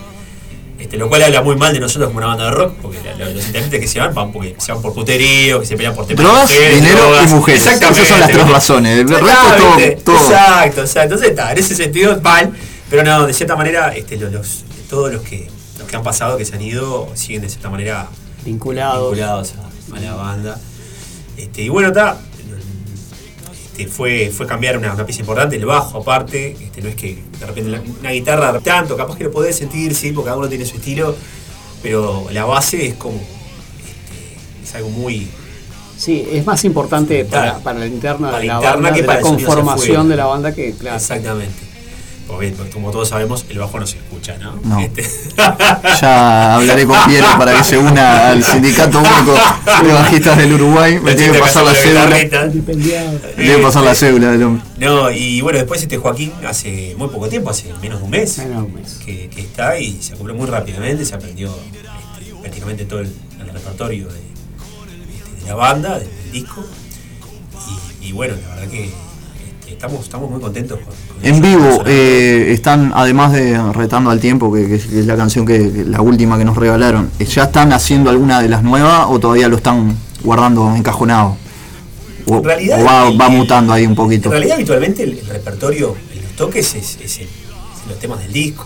Speaker 18: este, lo cual habla muy mal de nosotros como una banda de rock, porque la- la- los intendentes que se van van porque se van por puterío, que se pelean por temas de
Speaker 4: Drogas,
Speaker 18: mujeres,
Speaker 4: dinero
Speaker 18: drogas.
Speaker 4: y mujeres.
Speaker 18: Exactamente.
Speaker 4: Esas son las tres razones. El resto
Speaker 18: Exactamente.
Speaker 4: todo- todo.
Speaker 18: Exacto, exacto. Entonces está, en ese sentido mal, pero no, de cierta manera, este, los, los- todos los que, los que han pasado, que se han ido, siguen de cierta manera
Speaker 19: Vinculados.
Speaker 18: vinculados a, a la banda. Este, y bueno, está. Este, fue, fue cambiar una, una pieza importante, el bajo aparte, este, no es que de repente la- una guitarra tanto, capaz que lo podés sentir, sí, porque cada uno tiene su estilo, pero la base es como, este, es algo muy,
Speaker 19: Sí, es más importante para, para la interna
Speaker 18: Para la
Speaker 19: la
Speaker 18: interna
Speaker 19: banda,
Speaker 18: que
Speaker 19: de la conformación de la banda que, claro.
Speaker 18: Exactamente. Porque, pues, como todos sabemos, el bajo no se escucha, ¿no?
Speaker 4: No.
Speaker 18: Este-
Speaker 4: Ya hablaré con Piero para que se una al sindicato único de bajistas del Uruguay. Me tiene que pasar la cédula. Me tiene que pasar la cédula del hombre.
Speaker 18: No, y bueno, después este Joaquín hace muy poco tiempo, hace menos de un mes,
Speaker 19: Menos de un mes.
Speaker 18: Que, que está y se acopló muy rápidamente, se aprendió este, prácticamente todo el, el repertorio de, este, de la banda, del, disco. Y, y bueno, la verdad que estamos, estamos muy contentos con, con
Speaker 4: En vivo eh, están, además de Retando al Tiempo, que, que es, la canción que, que- la última que nos regalaron, eh, ¿ya están haciendo alguna de las nuevas o todavía lo están guardando encajonado? O,
Speaker 18: En realidad,
Speaker 4: o va,
Speaker 18: el-
Speaker 4: va mutando ahí un poquito.
Speaker 18: En realidad, habitualmente el, el repertorio, en los toques, es, es el- es los temas del disco.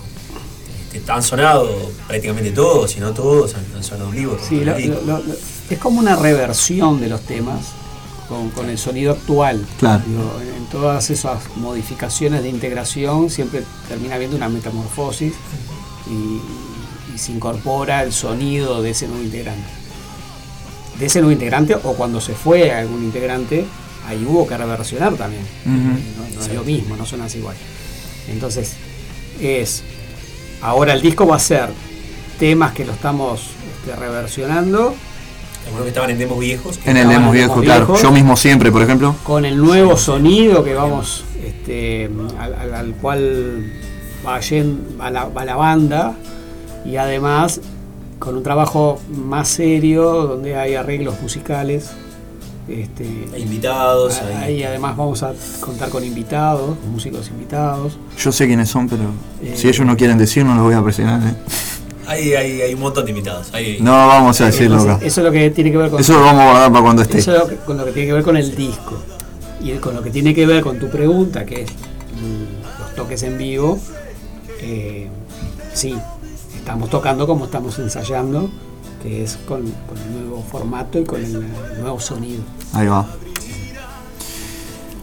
Speaker 18: este, han sonado prácticamente todos, si no todos, han, han sonado en vivo.
Speaker 19: Sí,
Speaker 18: todo
Speaker 19: lo-
Speaker 18: el disco.
Speaker 19: lo- lo- es como una reversión de los temas con, con el sonido actual.
Speaker 4: Claro.
Speaker 19: En todas esas modificaciones de integración siempre termina habiendo una metamorfosis y, y se incorpora el sonido de ese nuevo integrante. De ese nuevo integrante o cuando se fue algún integrante, ahí hubo que reversionar también. No, no es lo mismo, no suena así igual. Entonces, es. Ahora el disco va a ser temas que lo estamos este, reversionando
Speaker 18: Algunos que estaban en demos viejos.
Speaker 4: En el
Speaker 19: Estaban
Speaker 4: demo
Speaker 19: en
Speaker 4: viejo,
Speaker 19: demos
Speaker 4: claro.
Speaker 19: viejos.
Speaker 4: Yo mismo siempre, por ejemplo.
Speaker 19: con el nuevo sonido que vamos este, al, al- al cual va, yen- va la, va la banda y además con un trabajo más serio donde hay arreglos musicales este,
Speaker 18: Hay invitados,
Speaker 19: ahí además vamos a contar con invitados con músicos invitados
Speaker 4: Yo sé quiénes son, pero
Speaker 19: Eh.
Speaker 4: si ellos no quieren decir, no los voy a presionar. ¿eh?
Speaker 18: Hay, hay, hay un montón de invitados. Hay-
Speaker 4: No vamos a decirlo acá.
Speaker 19: eso es lo que tiene que ver con
Speaker 4: Eso lo vamos a guardar para cuando esté.
Speaker 19: Eso es lo que- con lo que tiene que ver con el disco. Y con lo que tiene que ver con tu pregunta, que es mm, los toques en vivo, eh, sí, estamos tocando como estamos ensayando, que es con, con el nuevo formato y con el, el nuevo sonido.
Speaker 4: Ahí va.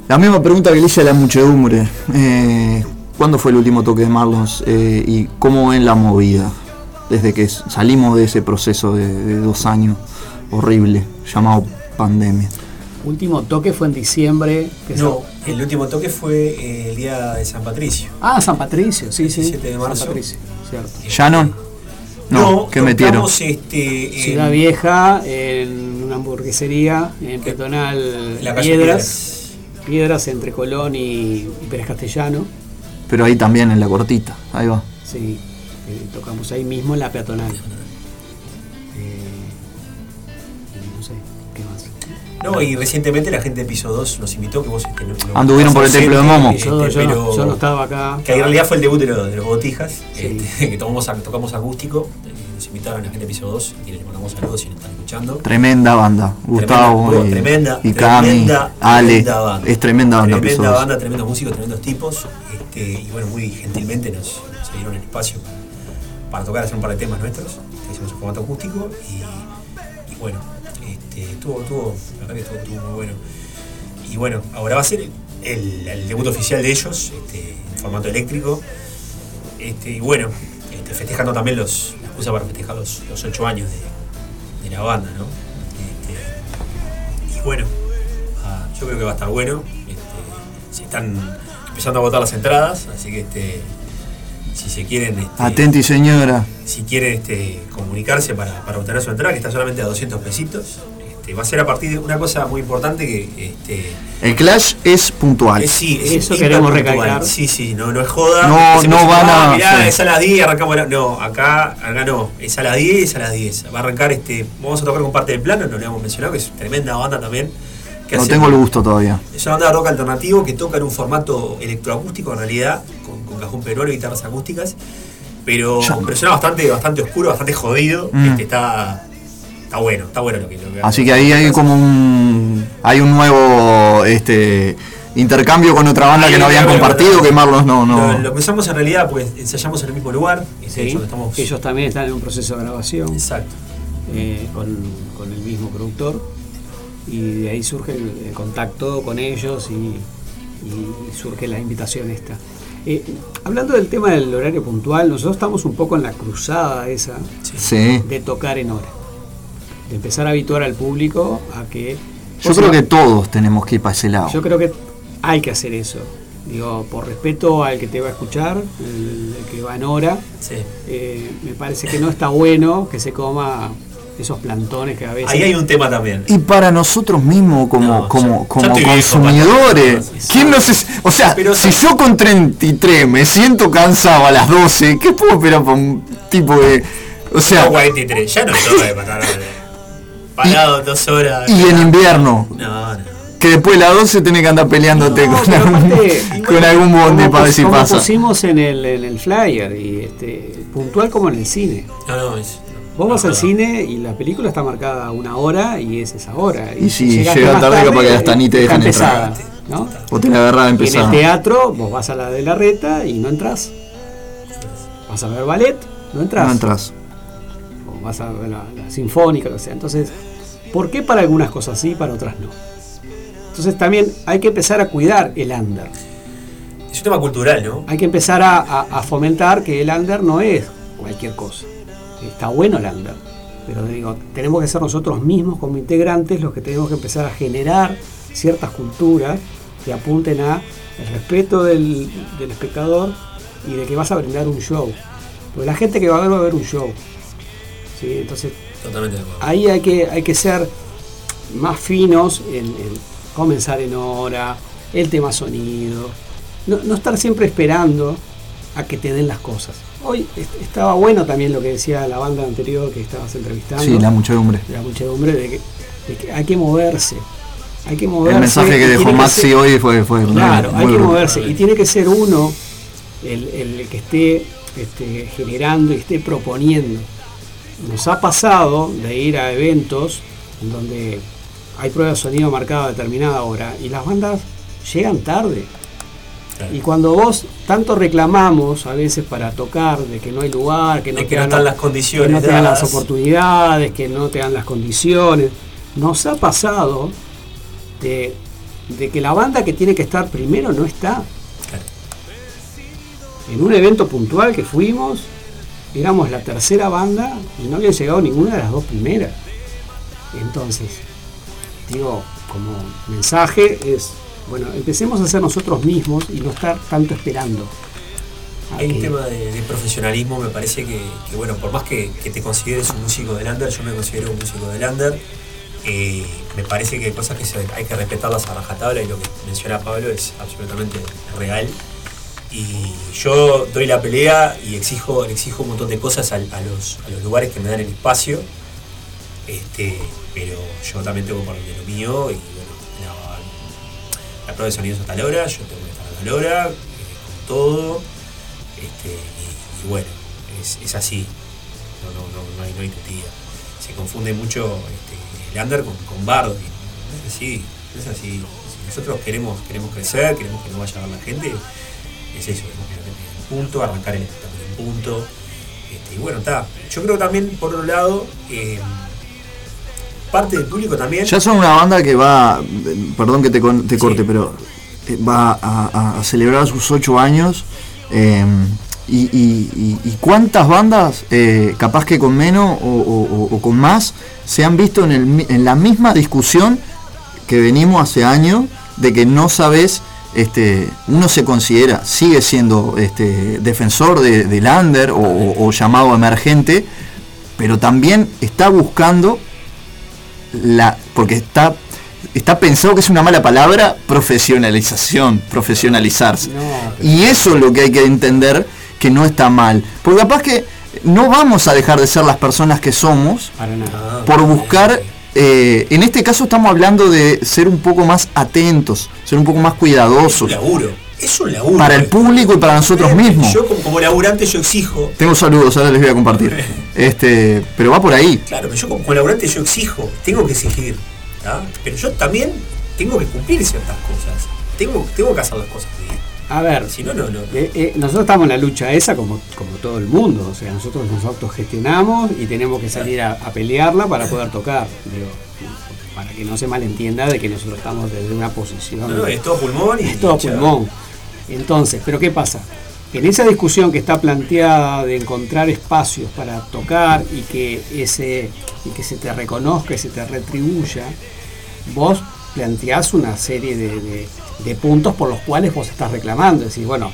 Speaker 4: La misma pregunta que le hice a la muchedumbre. Eh, ¿Cuándo fue el último toque de Marlons eh, y cómo ven la movida? Desde que salimos de ese proceso de, de dos años horrible llamado pandemia.
Speaker 19: Último toque fue en diciembre. Que
Speaker 18: No,
Speaker 19: se-
Speaker 18: el último toque fue eh, el día de San Patricio.
Speaker 19: Ah, San Patricio, sí, sí.
Speaker 18: 17 de
Speaker 19: San
Speaker 18: marzo.
Speaker 19: Patricio, cierto.
Speaker 4: ¿Shannon? No,
Speaker 18: No,
Speaker 4: ¿qué metieron?
Speaker 18: este, en-
Speaker 19: Ciudad Vieja, en una hamburguesería, en
Speaker 18: la calle
Speaker 19: Piedras. Piedras entre Colón y, y Pérez Castellano.
Speaker 4: Pero ahí también en la cortita. Ahí va.
Speaker 19: Sí, eh, tocamos ahí mismo en la peatonal. Eh, no sé, ¿qué más?
Speaker 18: No, y recientemente la gente de Piso 2 nos invitó, que vos este, no-
Speaker 4: Anduvieron por el Templo de Momo.
Speaker 18: este,
Speaker 19: Yo, yo no,
Speaker 18: pero-
Speaker 19: yo no estaba acá.
Speaker 18: Que en realidad fue el debut de, los- de los Botijas, este, que tomamos, tocamos acústico. eh, Nos invitaron a la gente de Piso 2, y les mandamos saludos si nos están escuchando.
Speaker 4: Tremenda banda. Gustavo
Speaker 18: Tremenda,
Speaker 4: y,
Speaker 18: tremenda,
Speaker 4: y Cami,
Speaker 18: tremenda,
Speaker 4: Ale.
Speaker 18: tremenda banda.
Speaker 4: Es tremenda banda.
Speaker 18: Tremenda banda, tremendos músicos, tremendos tipos. Este, y bueno, muy gentilmente nos, nos dieron el espacio para, para tocar, hacer un par de temas nuestros. que Hicimos un formato acústico y, bueno, este, estuvo, estuvo, la verdad que estuvo, estuvo muy bueno. Y bueno, ahora va a ser el, debut oficial de ellos, este, en formato eléctrico. Este, y bueno, este, festejando también los, la para festejar los, ocho años de, de la banda, ¿no? Y bueno, ah, yo creo que va a estar bueno. Se están empezando a votar las entradas, así que este, si se quieren, este,
Speaker 4: Atenti, señora.
Speaker 18: si quieren este, comunicarse para, para obtener su entrada, que está solamente a 200 pesitos, este, va a ser a partir de una cosa muy importante que este,
Speaker 4: El clash es puntual.
Speaker 18: es, sí, es
Speaker 19: Eso queremos recalcar.
Speaker 18: Sí, sí, no, no es joda.
Speaker 4: No, no van a-
Speaker 18: "Ah, mirá,
Speaker 4: sí.
Speaker 18: es a las 10 arrancamos. la-". No, acá, acá no. Es a las 10 es a las 10. Va a arrancar este. Vamos a tocar con parte del plano, no le hemos mencionado, que es tremenda banda también.
Speaker 4: No
Speaker 18: hace-
Speaker 4: tengo el gusto todavía.
Speaker 18: Es una banda de rock alternativo que toca en un formato electroacústico en realidad, cajón peruano y guitarras acústicas. Pero, pero suena bastante, bastante oscuro, bastante jodido.
Speaker 4: Mm.
Speaker 18: Este, está, está bueno, está bueno lo que, lo que
Speaker 4: Así que ahí hay como un. Hay un nuevo este intercambio con otra banda que no habían compartido, que Marlos no.
Speaker 18: Lo,
Speaker 4: no.
Speaker 18: lo pensamos en realidad, pues ensayamos en el mismo lugar.
Speaker 19: Sí,
Speaker 18: estamos
Speaker 19: Ellos también están en un proceso de grabación.
Speaker 18: Exacto.
Speaker 19: eh, con, con el mismo productor. Y de ahí surge el, el contacto con ellos y, y surge la invitación esta. Eh, hablando del tema del horario puntual, nosotros estamos un poco en la cruzada esa
Speaker 4: Sí.
Speaker 19: de tocar en hora. De empezar a habituar al público a que.
Speaker 4: Yo creo que todos tenemos que ir para ese lado.
Speaker 19: Yo creo que hay que hacer eso. Digo, por respeto al que te va a escuchar, el, el que va en hora,
Speaker 18: Sí.
Speaker 19: eh, me parece que no está bueno que se coma esos plantones que a veces.
Speaker 18: Ahí hay un tema también.
Speaker 4: Y para nosotros mismos como, como,
Speaker 18: ya
Speaker 4: como
Speaker 18: estoy viejo,
Speaker 4: consumidores, ¿quién no se, o sea, si yo con 33 me siento cansado a las 12, ¿qué puedo esperar para un tipo de... O sea,
Speaker 18: No, 43, ya no toca de parar. Parado dos horas.
Speaker 4: y en invierno,
Speaker 18: No, no.
Speaker 4: que después de las 12 tenés que andar peleándote con,
Speaker 19: pero
Speaker 4: algún,
Speaker 19: aparte,
Speaker 4: con algún bondi para ver si pasa.
Speaker 19: pusimos en el, en el flyer y este, puntual como en el cine.
Speaker 18: No, no, es.
Speaker 19: Vos vas al cine y la película está marcada a una hora y es esa hora.
Speaker 4: Y si
Speaker 19: llegaste
Speaker 4: llega tarde, capaz que hasta ni te dejan entrar.
Speaker 19: empezada, ¿no?
Speaker 4: O te la agarraba
Speaker 19: Y en el
Speaker 4: empezada.
Speaker 19: teatro vos vas a la de la reta y no entras. Vas a ver ballet, no entras.
Speaker 4: No entras.
Speaker 19: O vas a ver la, la sinfónica, lo que sea. Entonces, ¿por qué para algunas cosas sí y para otras no? Entonces también hay que empezar a cuidar el under.
Speaker 18: Es un tema cultural, ¿no?
Speaker 19: Hay que empezar a, a- a fomentar que el under no es cualquier cosa. Está bueno el under. Pero digo, tenemos que ser nosotros mismos como integrantes los que tenemos que empezar a generar ciertas culturas que apunten a el respeto del, del espectador y de que vas a brindar un show. Porque la gente que va a ver va a ver un show. ¿Sí? Entonces
Speaker 18: Totalmente de acuerdo.
Speaker 19: ahí hay que, hay que ser más finos en, en comenzar en hora, el tema sonido, no, no estar siempre esperando a que te den las cosas. Hoy est- estaba bueno también lo que decía la banda anterior que estabas entrevistando.
Speaker 4: Sí, la muchedumbre.
Speaker 19: La muchedumbre de que, de que hay que moverse. Hay que moverse.
Speaker 4: El mensaje que dejó Maxi
Speaker 19: ser-
Speaker 4: hoy fue, fue
Speaker 19: Claro,
Speaker 4: muy
Speaker 19: hay que moverse y tiene que ser uno el, el que esté este, generando y esté proponiendo. Nos ha pasado de ir a eventos en donde hay prueba de sonido marcada a determinada hora y las bandas llegan tarde. Y cuando vos tanto reclamamos a veces para tocar de que no hay lugar, que no,
Speaker 18: De
Speaker 19: te
Speaker 18: que no
Speaker 19: dan
Speaker 18: están
Speaker 19: la-
Speaker 18: las condiciones
Speaker 19: que no te dan las oportunidades, que no te dan las condiciones, nos ha pasado de, de que la banda que tiene que estar primero no está. En un evento puntual que fuimos, éramos la tercera banda y no había llegado ninguna de las dos primeras. Entonces, digo, como mensaje es, bueno, empecemos a ser nosotros mismos y no estar tanto esperando.
Speaker 18: Hay un tema de, de profesionalismo, me parece que, que, bueno, por más que, que te consideres un músico del under, yo me considero un músico del under, eh, me parece que hay cosas que se- hay que respetarlas a rajatabla y lo que menciona Pablo es absolutamente real. Y yo doy la pelea y exijo, le exijo un montón de cosas a, los, a los lugares que me dan el espacio, este, pero yo también tengo por de lo mío y la, prueba de sonido es a tal hora, yo tengo que estar a tal hora, eh, con todo. Este, y, bueno, es, es así. No, no, no, hay, no hay tutía. Se confunde mucho este, el under con, con bardo. No es así, es así. Si nosotros queremos, queremos crecer, queremos que no vaya a ver la gente, es eso, queremos que la gente en punto, arrancar el en punto. Este, y bueno, está. Yo creo también, por otro lado, eh, parte del público también.
Speaker 4: Ya son una banda que va, perdón que te, te corte, pero eh, va a, a- a celebrar sus ocho años. eh, y, y- y- y cuántas bandas, eh, capaz que con menos o, o- o- o con más, se han visto en, el en la misma discusión que venimos hace años de que no sabes, este, uno se considera, sigue siendo este, defensor de, del under o, o- o llamado emergente, pero también está buscando la porque está está pensado que es una mala palabra profesionalización profesionalizarse. Y eso es lo que hay que entender que no está mal. Porque capaz que no vamos a dejar de ser las personas que somos por buscar eh, en este caso estamos hablando de ser un poco más atentos ser un poco más cuidadosos.
Speaker 18: Laburo. Es un laburo.
Speaker 4: para el público y para nosotros mismos
Speaker 18: Yo como, como laburante yo exijo,
Speaker 4: tengo saludos ahora les voy a compartir este pero va por ahí
Speaker 18: claro, pero yo como laburante yo exijo, tengo que exigir, ¿tá? pero yo también tengo que cumplir ciertas cosas, tengo, tengo que hacer las cosas bien.
Speaker 19: A ver,
Speaker 18: Si no, no, no.
Speaker 19: Eh, eh, nosotros estamos en la lucha esa como, como todo el mundo, o sea, nosotros nos autogestionamos y tenemos que salir a, a pelearla para poder tocar, digo, para que no se malentienda de que nosotros estamos desde una posición...
Speaker 18: No, no, es todo pulmón y-
Speaker 19: Es todo pulmón. Entonces, ¿pero qué pasa? En esa discusión que está planteada de encontrar espacios para tocar y que, ese, y que se te reconozca y se te retribuya, vos planteás una serie de, puntos por los cuales vos estás reclamando. Decís, bueno,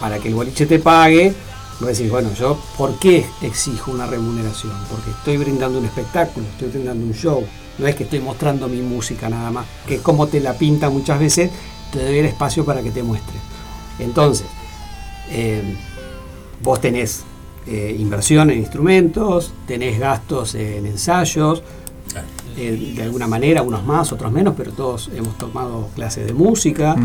Speaker 19: para que el boliche te pague, vos decís, bueno, yo, ¿por qué exijo una remuneración? Porque estoy brindando un espectáculo, estoy brindando un show. No es que estoy mostrando mi música nada más, que es como te la pinta muchas veces, te doy el espacio para que te muestre. Entonces, eh, vos tenés eh, inversión en instrumentos, tenés gastos en ensayos, eh, de alguna manera, unos más, otros menos, pero todos hemos tomado clases de música,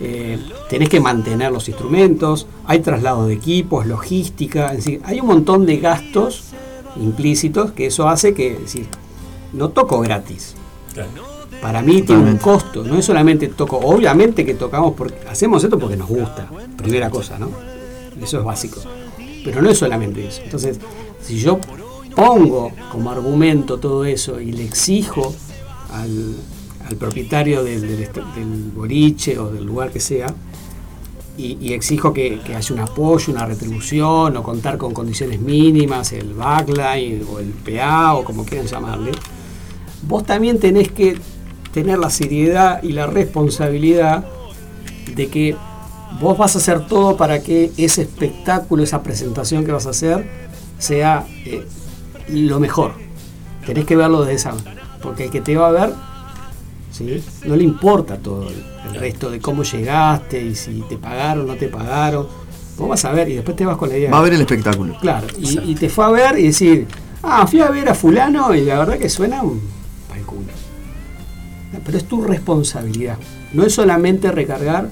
Speaker 19: eh, tenés que mantener los instrumentos, hay traslado de equipos, logística, es decir, hay un montón de gastos implícitos que eso hace que, es decir, no toco gratis. Para mí tiene un costo, no es solamente toco, obviamente que tocamos porque hacemos esto porque nos gusta, primera cosa, ¿no? Eso es básico. Pero no es solamente eso. Entonces, si yo pongo como argumento todo eso y le exijo al, al propietario del, del boliche o del lugar que sea, y, y exijo que, que haya un apoyo, una retribución o contar con condiciones mínimas, el backline o el PA o como quieran llamarle, vos también tenés que tener la seriedad y la responsabilidad de que vos vas a hacer todo para que ese espectáculo, esa presentación que vas a hacer, sea eh, lo mejor. Tenés que verlo desde esa. Porque el que te va a ver, ¿sí? no le importa todo el, el resto de cómo llegaste y si te pagaron o no te pagaron. Vos vas a ver y después te vas con la idea.
Speaker 4: Va a ver el espectáculo.
Speaker 19: Claro, y, y te fue a ver y decir, ah, fui a ver a fulano y la verdad que suena un. Pero es tu responsabilidad. No es solamente recargar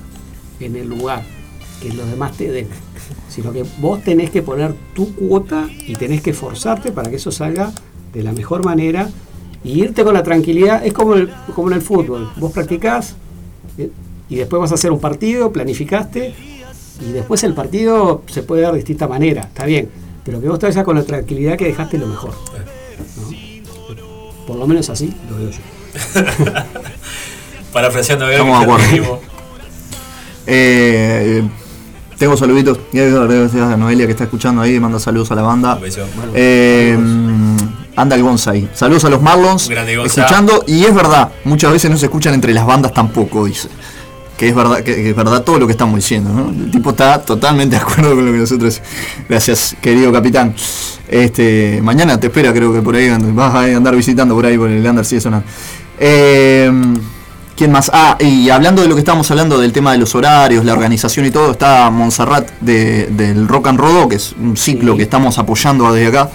Speaker 19: en el lugar, que los demás te den, sino que vos tenés que poner tu cuota y tenés que esforzarte para que eso salga de la mejor manera y irte con la tranquilidad. Es como, como en el fútbol. Vos practicás eh, y después vas a hacer un partido, planificaste y después el partido se puede dar de distinta manera, está bien, pero que vos te vayas con la tranquilidad que dejaste lo mejor. Por lo menos así lo veo yo.
Speaker 18: Parafraseando a
Speaker 4: Estamos de acuerdo.
Speaker 18: mismo.
Speaker 4: Eh, tengo saluditos. Gracias a Noelia que está escuchando ahí, manda saludos a la banda. Eh, anda el ahí. Saludos a los Marlons. Escuchando, y es verdad, muchas veces no se escuchan entre las bandas tampoco, dice. Que es verdad, que, que es verdad todo lo que estamos diciendo, ¿no? El tipo está totalmente de acuerdo con lo que nosotros. Gracias, querido capitán. Este, mañana te espera, creo que por ahí vas a andar visitando por ahí, por el Under sigue sonando. Eh, ¿Quién más? Ah, y hablando de lo que estábamos hablando del tema de los horarios, la organización y todo, está Montserrat de- del Rock and Rodo, que es un ciclo que estamos apoyando desde acá,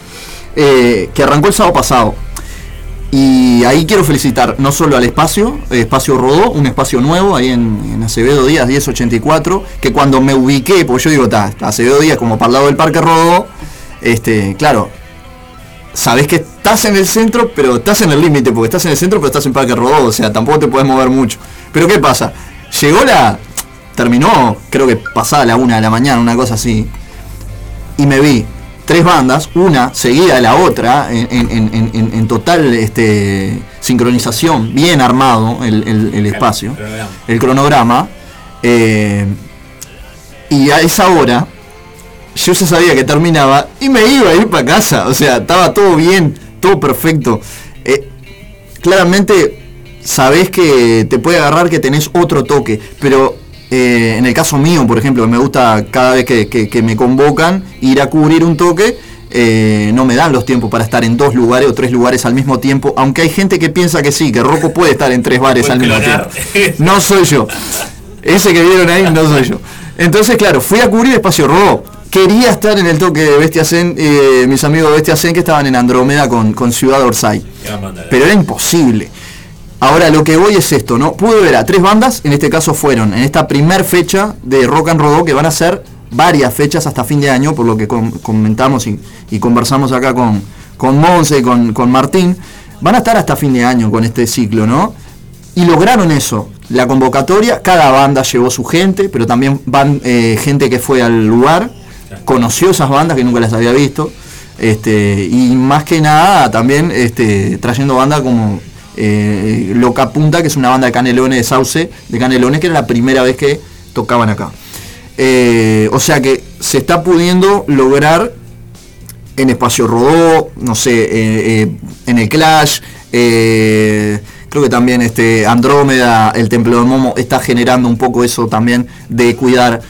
Speaker 4: eh, que arrancó el sábado pasado. Y ahí quiero felicitar no solo al espacio, eh, Espacio Rodó, un espacio nuevo ahí en, Acevedo Díaz 1084, que cuando me ubiqué, porque yo digo, está, Acevedo Díaz como para el lado del Parque Rodó, este, claro, sabés que estás en el centro, pero estás en el límite, porque estás en el centro, pero estás en Parque Rodó, o sea, tampoco te puedes mover mucho. Pero ¿qué pasa? Llegó la... Terminó, creo que pasada la una de la mañana, una cosa así, y me vi tres bandas, una seguida de la otra, en, en- en- en- en total este, sincronización, bien armado el, el- el espacio, el cronograma, eh, y a esa hora yo ya sabía que terminaba y me iba a ir para casa, o sea, estaba todo bien, todo perfecto. Eh, claramente sabés que te puede agarrar que tenés otro toque, pero eh, en el caso mío, por ejemplo, me gusta cada vez que, que- que me convocan ir a cubrir un toque, eh, no me dan los tiempos para estar en dos lugares o tres lugares al mismo tiempo, aunque hay gente que piensa que sí, que Rocco puede estar en tres bares al mismo tiempo. No soy yo. Ese que vieron ahí no soy yo. Entonces, claro, fui a cubrir Espacio Rodó. Quería estar en el toque de Bestia Zen, eh, mis amigos de Bestia Zen que estaban en Andrómeda con, con Ciudad Orsay. Pero era imposible. Ahora lo que voy es esto, ¿no? Pude ver a tres bandas, en este caso fueron en esta primer fecha de Rock and Rodó, que van a ser varias fechas hasta fin de año, por lo que com- comentamos y, conversamos acá con, con Monse con, con Martín, van a estar hasta fin de año con este ciclo, ¿no? Y lograron eso, la convocatoria, cada banda llevó su gente, pero también van eh, gente que fue al lugar, conoció esas bandas que nunca las había visto, este, y más que nada también este, trayendo bandas como eh, Loca Punta, que es una banda de Canelones de Sauce, de Canelones, que era la primera vez que tocaban acá. Eh, o sea que se está pudiendo lograr en Espacio Rodó, no sé, eh, eh, en el Clash, creo que también este Andrómeda, el Templo de Momo, está generando un poco eso también de cuidar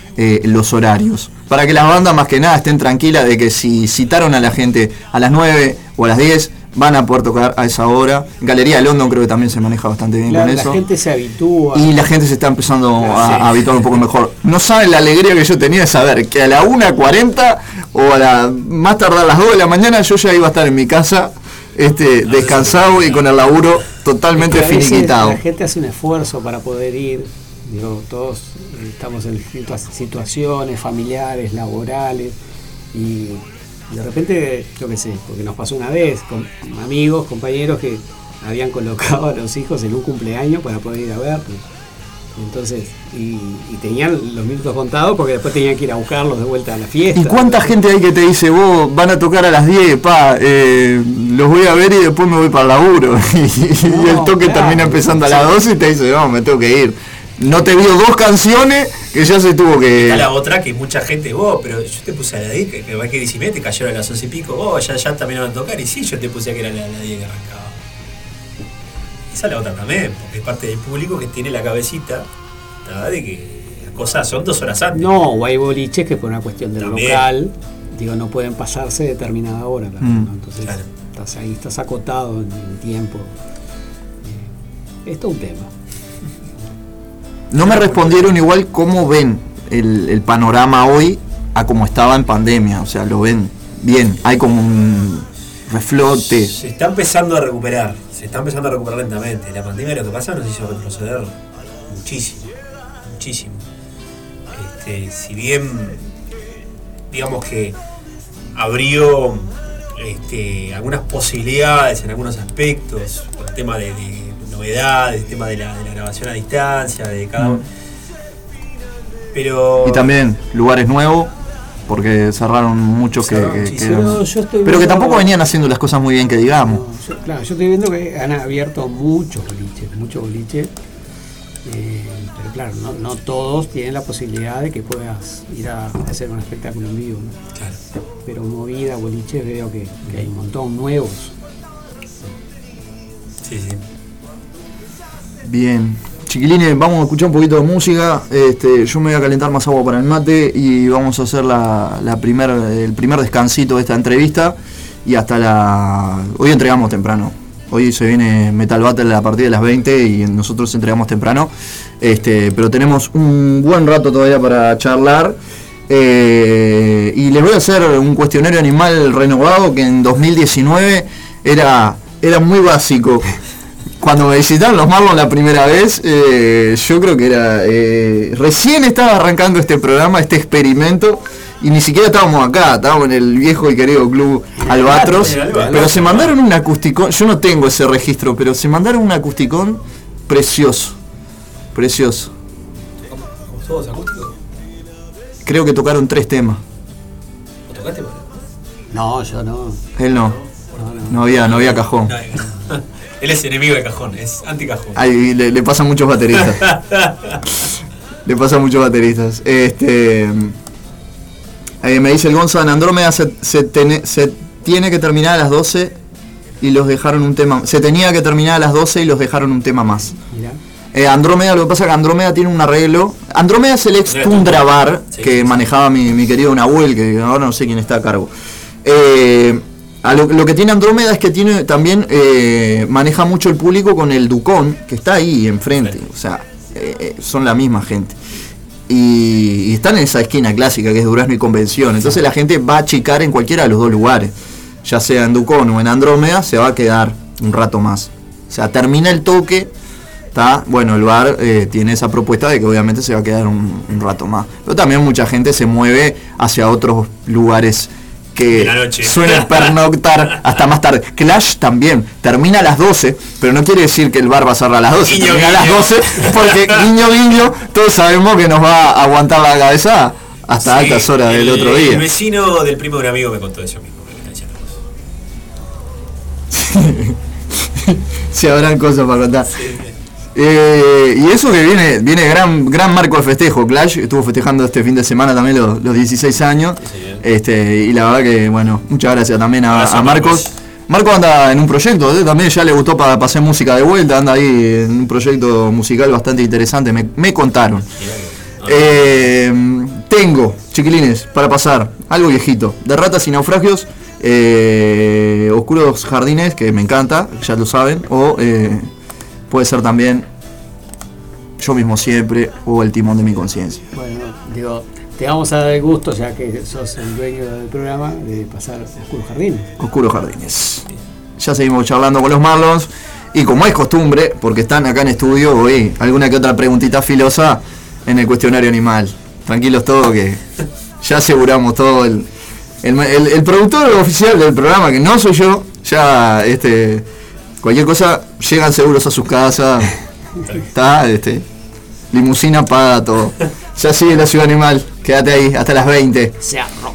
Speaker 4: los horarios. Para que las bandas más que nada estén tranquilas de que si citaron a la gente a las 9 o a las 10, van a poder tocar a esa hora. Galería de London creo que también se maneja bastante bien
Speaker 19: La,
Speaker 4: con
Speaker 19: la
Speaker 4: eso.
Speaker 19: gente se habitúa.
Speaker 4: Y la gente se está empezando a,
Speaker 19: Sí.
Speaker 4: a habituar un poco mejor. No saben la alegría que yo tenía de saber que a la 1.40 o a la más tardar a las 2 de la mañana yo ya iba a estar en mi casa este, descansado y con el laburo totalmente
Speaker 19: Que
Speaker 4: finiquitado.
Speaker 19: La gente hace un esfuerzo para poder ir. Digo, todos estamos en distintas situaciones familiares, laborales y de repente, yo qué sé, porque nos pasó una vez con amigos, compañeros que habían colocado a los hijos en un cumpleaños para poder ir a verlos. Entonces, y, y tenían los minutos contados porque después tenían que ir a buscarlos de vuelta a la fiesta.
Speaker 4: ¿Y cuánta gente hay que te dice, vos van a tocar a las 10, pa, eh, los voy a ver y después me voy para el laburo? y, el toque
Speaker 19: claro.
Speaker 4: termina empezando a las 12 y te dice, no, me tengo que ir. No te vio dos canciones que ya se tuvo que...
Speaker 18: Está la otra que mucha gente, vos, pero yo te puse a la 10, que, va que 10 y media, te cayeron a las 11 y pico, vos ya, ya terminaron de tocar, y sí, yo te puse a que era la, la 10 que arrancaba. Esa es la otra también, porque es parte del público que tiene la cabecita, ¿tá? de que las cosas son dos horas antes.
Speaker 19: No, o hay boliches que por una cuestión del
Speaker 18: También.
Speaker 19: local, digo, no pueden pasarse determinada hora. claro,
Speaker 4: Mm.
Speaker 19: ¿no? Entonces, estás ahí, estás acotado en, en tiempo. Eh, esto es un tema.
Speaker 4: No me respondieron igual cómo ven el, panorama hoy a como estaba en pandemia. O sea, lo ven bien. Hay como un reflote.
Speaker 18: Se está empezando a recuperar, se está empezando a recuperar lentamente. La pandemia lo que pasa nos hizo retroceder muchísimo, muchísimo. Este, si bien, digamos que abrió este, algunas posibilidades en algunos aspectos, por el tema de novedades, el tema de la, de la grabación a distancia, de cada uno. Pero
Speaker 4: Y también lugares nuevos, porque cerraron muchos que, eran- pero que tampoco venían haciendo las cosas muy bien que digamos.
Speaker 19: Yo- claro, yo estoy viendo que han abierto muchos boliches, muchos boliches. eh, pero claro, no, no todos tienen la posibilidad de que puedas ir a hacer un espectáculo en vivo. ¿no?
Speaker 18: Claro.
Speaker 19: Pero movida, boliches, veo que, que hay un montón nuevos.
Speaker 18: Sí, sí.
Speaker 4: Bien. Chiquilines, vamos a escuchar un poquito de música. Este, yo me voy a calentar más agua para el mate y vamos a hacer la, la primer, el primer descansito de esta entrevista. Y hasta la. Hoy entregamos temprano. Hoy se viene Metal Battle a partir de las 20 y nosotros entregamos temprano. Este, pero tenemos un buen rato todavía para charlar. Eh, y les voy a hacer un cuestionario animal renovado que en 2019 era, era muy básico. Cuando me visitaron los Marlons la primera vez, eh, yo creo que era. eh, recién estaba arrancando este programa, este experimento, y ni siquiera estábamos acá, estábamos en el viejo y querido club Albatros. Pero se mandaron un acusticón, yo no tengo ese registro, pero se mandaron un acusticón precioso. Precioso.
Speaker 18: ¿Como todos acústicos?
Speaker 4: Creo que tocaron tres temas.
Speaker 18: ¿Lo tocaste?
Speaker 19: No, yo no.
Speaker 4: Él no. No había, no había cajón.
Speaker 18: Él es enemigo de cajón, es anti-cajón.
Speaker 4: Ay, le, le pasa a muchos bateristas. Le pasa a muchos bateristas. Este. eh, me dice el Gonza, en Andrómeda se, se, tene- se tiene que terminar a las 12 y los dejaron un tema. Se tenía que terminar a las 12 y los dejaron un tema más.
Speaker 19: Mirá.
Speaker 4: Eh, Andrómeda, lo que pasa es que Andrómeda tiene un arreglo. Andrómeda es el ex Tundra Bar que manejaba mi, mi querido Nahuel, que ahora no sé quién está a cargo. Eh, a lo, lo que tiene Andrómeda es que tiene también eh, maneja mucho el público con el Ducón, que está ahí enfrente. O sea, eh, eh, son la misma gente. Y, y están en esa esquina clásica que es Durazno y Convención. Entonces la gente va a achicar en cualquiera de los dos lugares. Ya sea en Ducón o en Andrómeda, se va a quedar un rato más. O sea, termina el toque. ¿tá? Bueno, el bar eh, tiene esa propuesta de que obviamente se va a quedar un, un rato más. Pero también mucha gente se mueve hacia otros lugares que
Speaker 18: noche.
Speaker 4: suelen pernoctar hasta más tarde. Clash también termina a las 12, pero no quiere decir que el bar va a cerrar a las 12,
Speaker 18: Guiño,
Speaker 4: termina a las
Speaker 18: guiño.
Speaker 4: 12, porque guiño guiño, todos sabemos que nos va a aguantar la cabeza hasta
Speaker 18: Sí,
Speaker 4: altas horas del
Speaker 18: el-
Speaker 4: otro
Speaker 18: El
Speaker 4: día.
Speaker 18: vecino del primo de un amigo me contó eso mismo.
Speaker 4: si habrán cosas para contar. Eh, y eso que viene, viene gran, gran marco de festejo. Clash estuvo festejando este fin de semana también los, los 16 años. Este, y la verdad que, bueno, muchas gracias también a, a Marcos. Marco anda en un proyecto, ¿eh? también ya le gustó para hacer música de vuelta, anda ahí en un proyecto musical bastante interesante, me, me contaron. Eh, tengo, chiquilines, para pasar, algo viejito, de ratas y naufragios, eh, Oscuros Jardines, que me encanta, ya lo saben, o puede ser también Yo mismo siempre, o El timón de mi conciencia.
Speaker 19: Bueno, digo, te vamos a dar el gusto, ya que sos el dueño del programa, de pasar Oscuro Jardín.
Speaker 4: Oscuros Jardines. Ya seguimos charlando con los Marlons. Y como es costumbre, porque están acá en estudio, hoy alguna que otra preguntita filosa en el cuestionario animal. Tranquilos todos que ya aseguramos todo el, el, el- el productor oficial del programa, que no soy yo, ya este Cualquier cosa, llegan seguros a sus casas, Está, este. Limusina paga todo. Ya sigue la ciudad animal. Quédate ahí hasta las 20.
Speaker 6: Se
Speaker 5: arroja.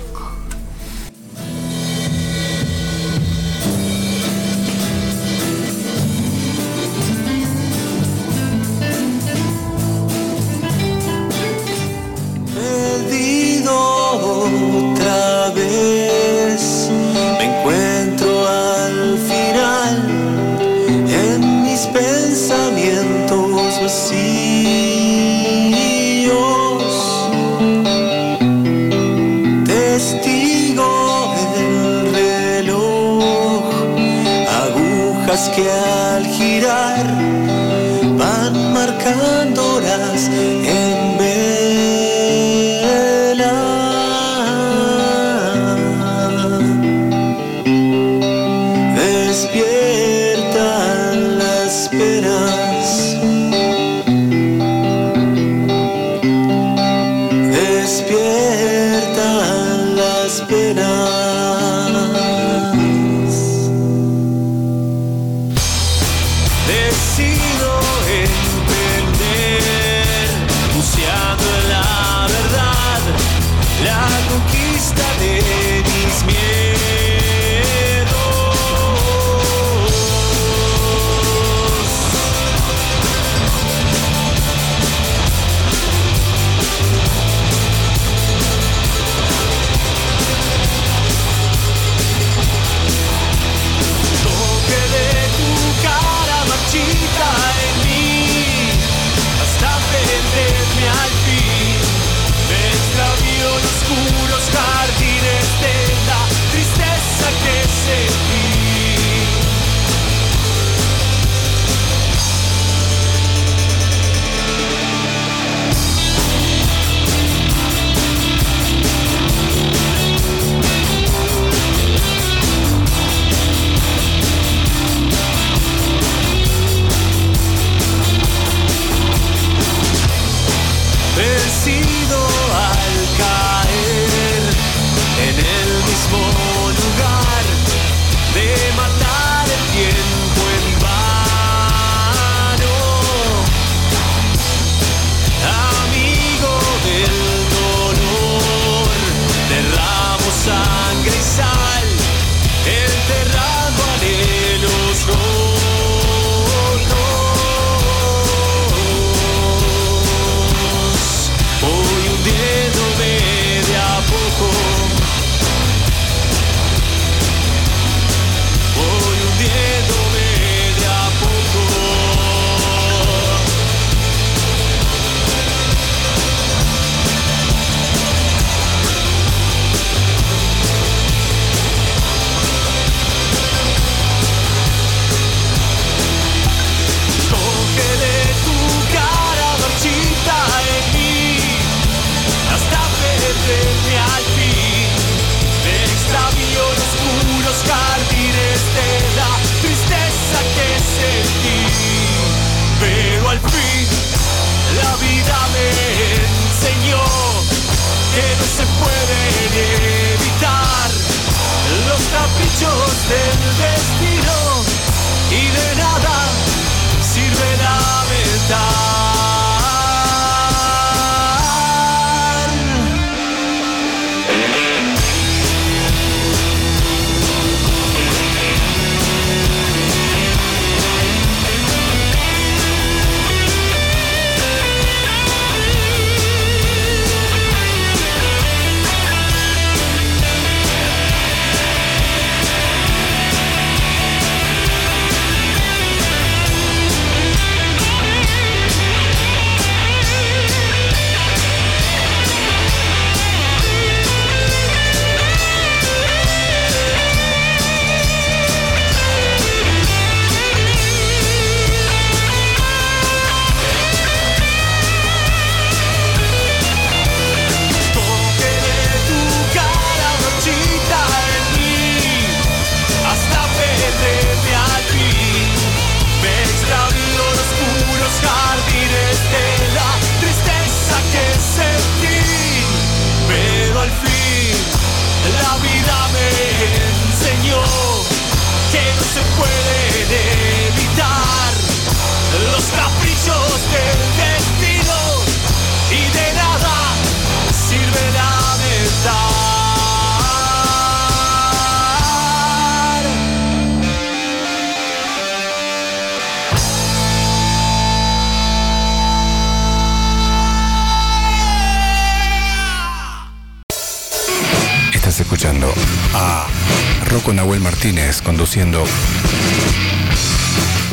Speaker 5: Conduciendo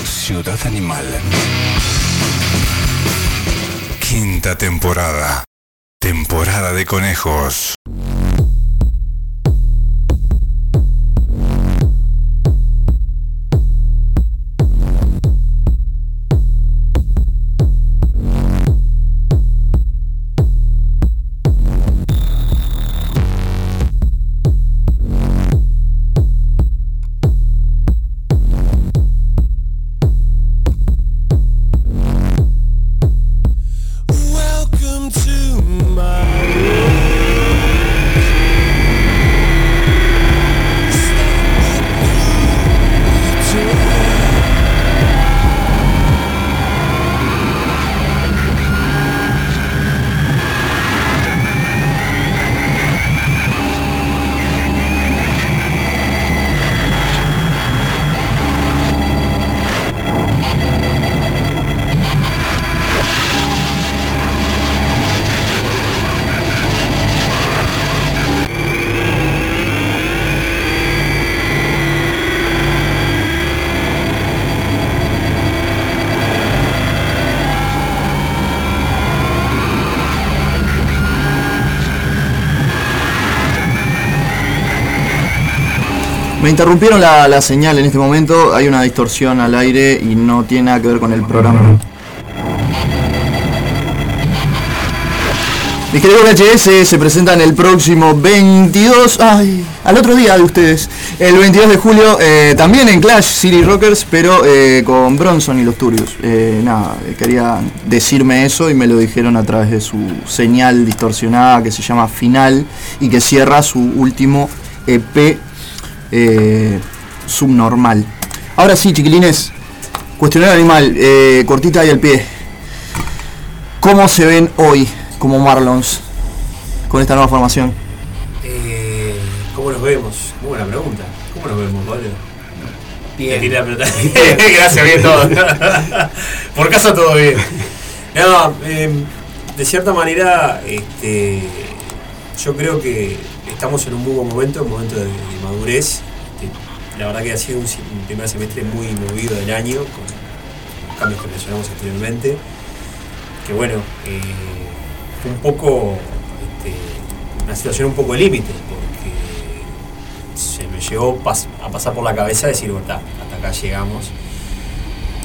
Speaker 5: Ciudad Animal. Quinta temporada. Temporada de conejos.
Speaker 4: Interrumpieron la, la señal en este momento, hay una distorsión al aire y no tiene nada que ver con el programa. Mis queridos VHS se presentan el próximo 22, ay, al otro día de ustedes, el 22 de julio, eh, también en Clash City Rockers, pero eh, con Bronson y los Turbios. Eh, nada, quería decirme eso y me lo dijeron a través de su señal distorsionada que se llama Final y que cierra su último EP eh, subnormal. Ahora sí, chiquilines, cuestionario animal, eh, cortita y al pie. ¿Cómo se ven hoy como Marlons con esta nueva formación?
Speaker 18: Eh, ¿Cómo nos vemos? Muy buena pregunta. ¿Cómo nos vemos, Pablo? Te tiré la pelota. Gracias, bien todo. Por casa todo bien. No, eh, de cierta manera, este, yo creo que estamos en un muy buen momento, un momento de, de madurez. Este, La verdad que ha sido un, primer semestre muy movido del año, con los cambios que mencionamos anteriormente. Que bueno, eh, fue un poco este, una situación un poco límite, porque se me llegó pas- a pasar por la cabeza decir, bueno, ta, hasta acá llegamos.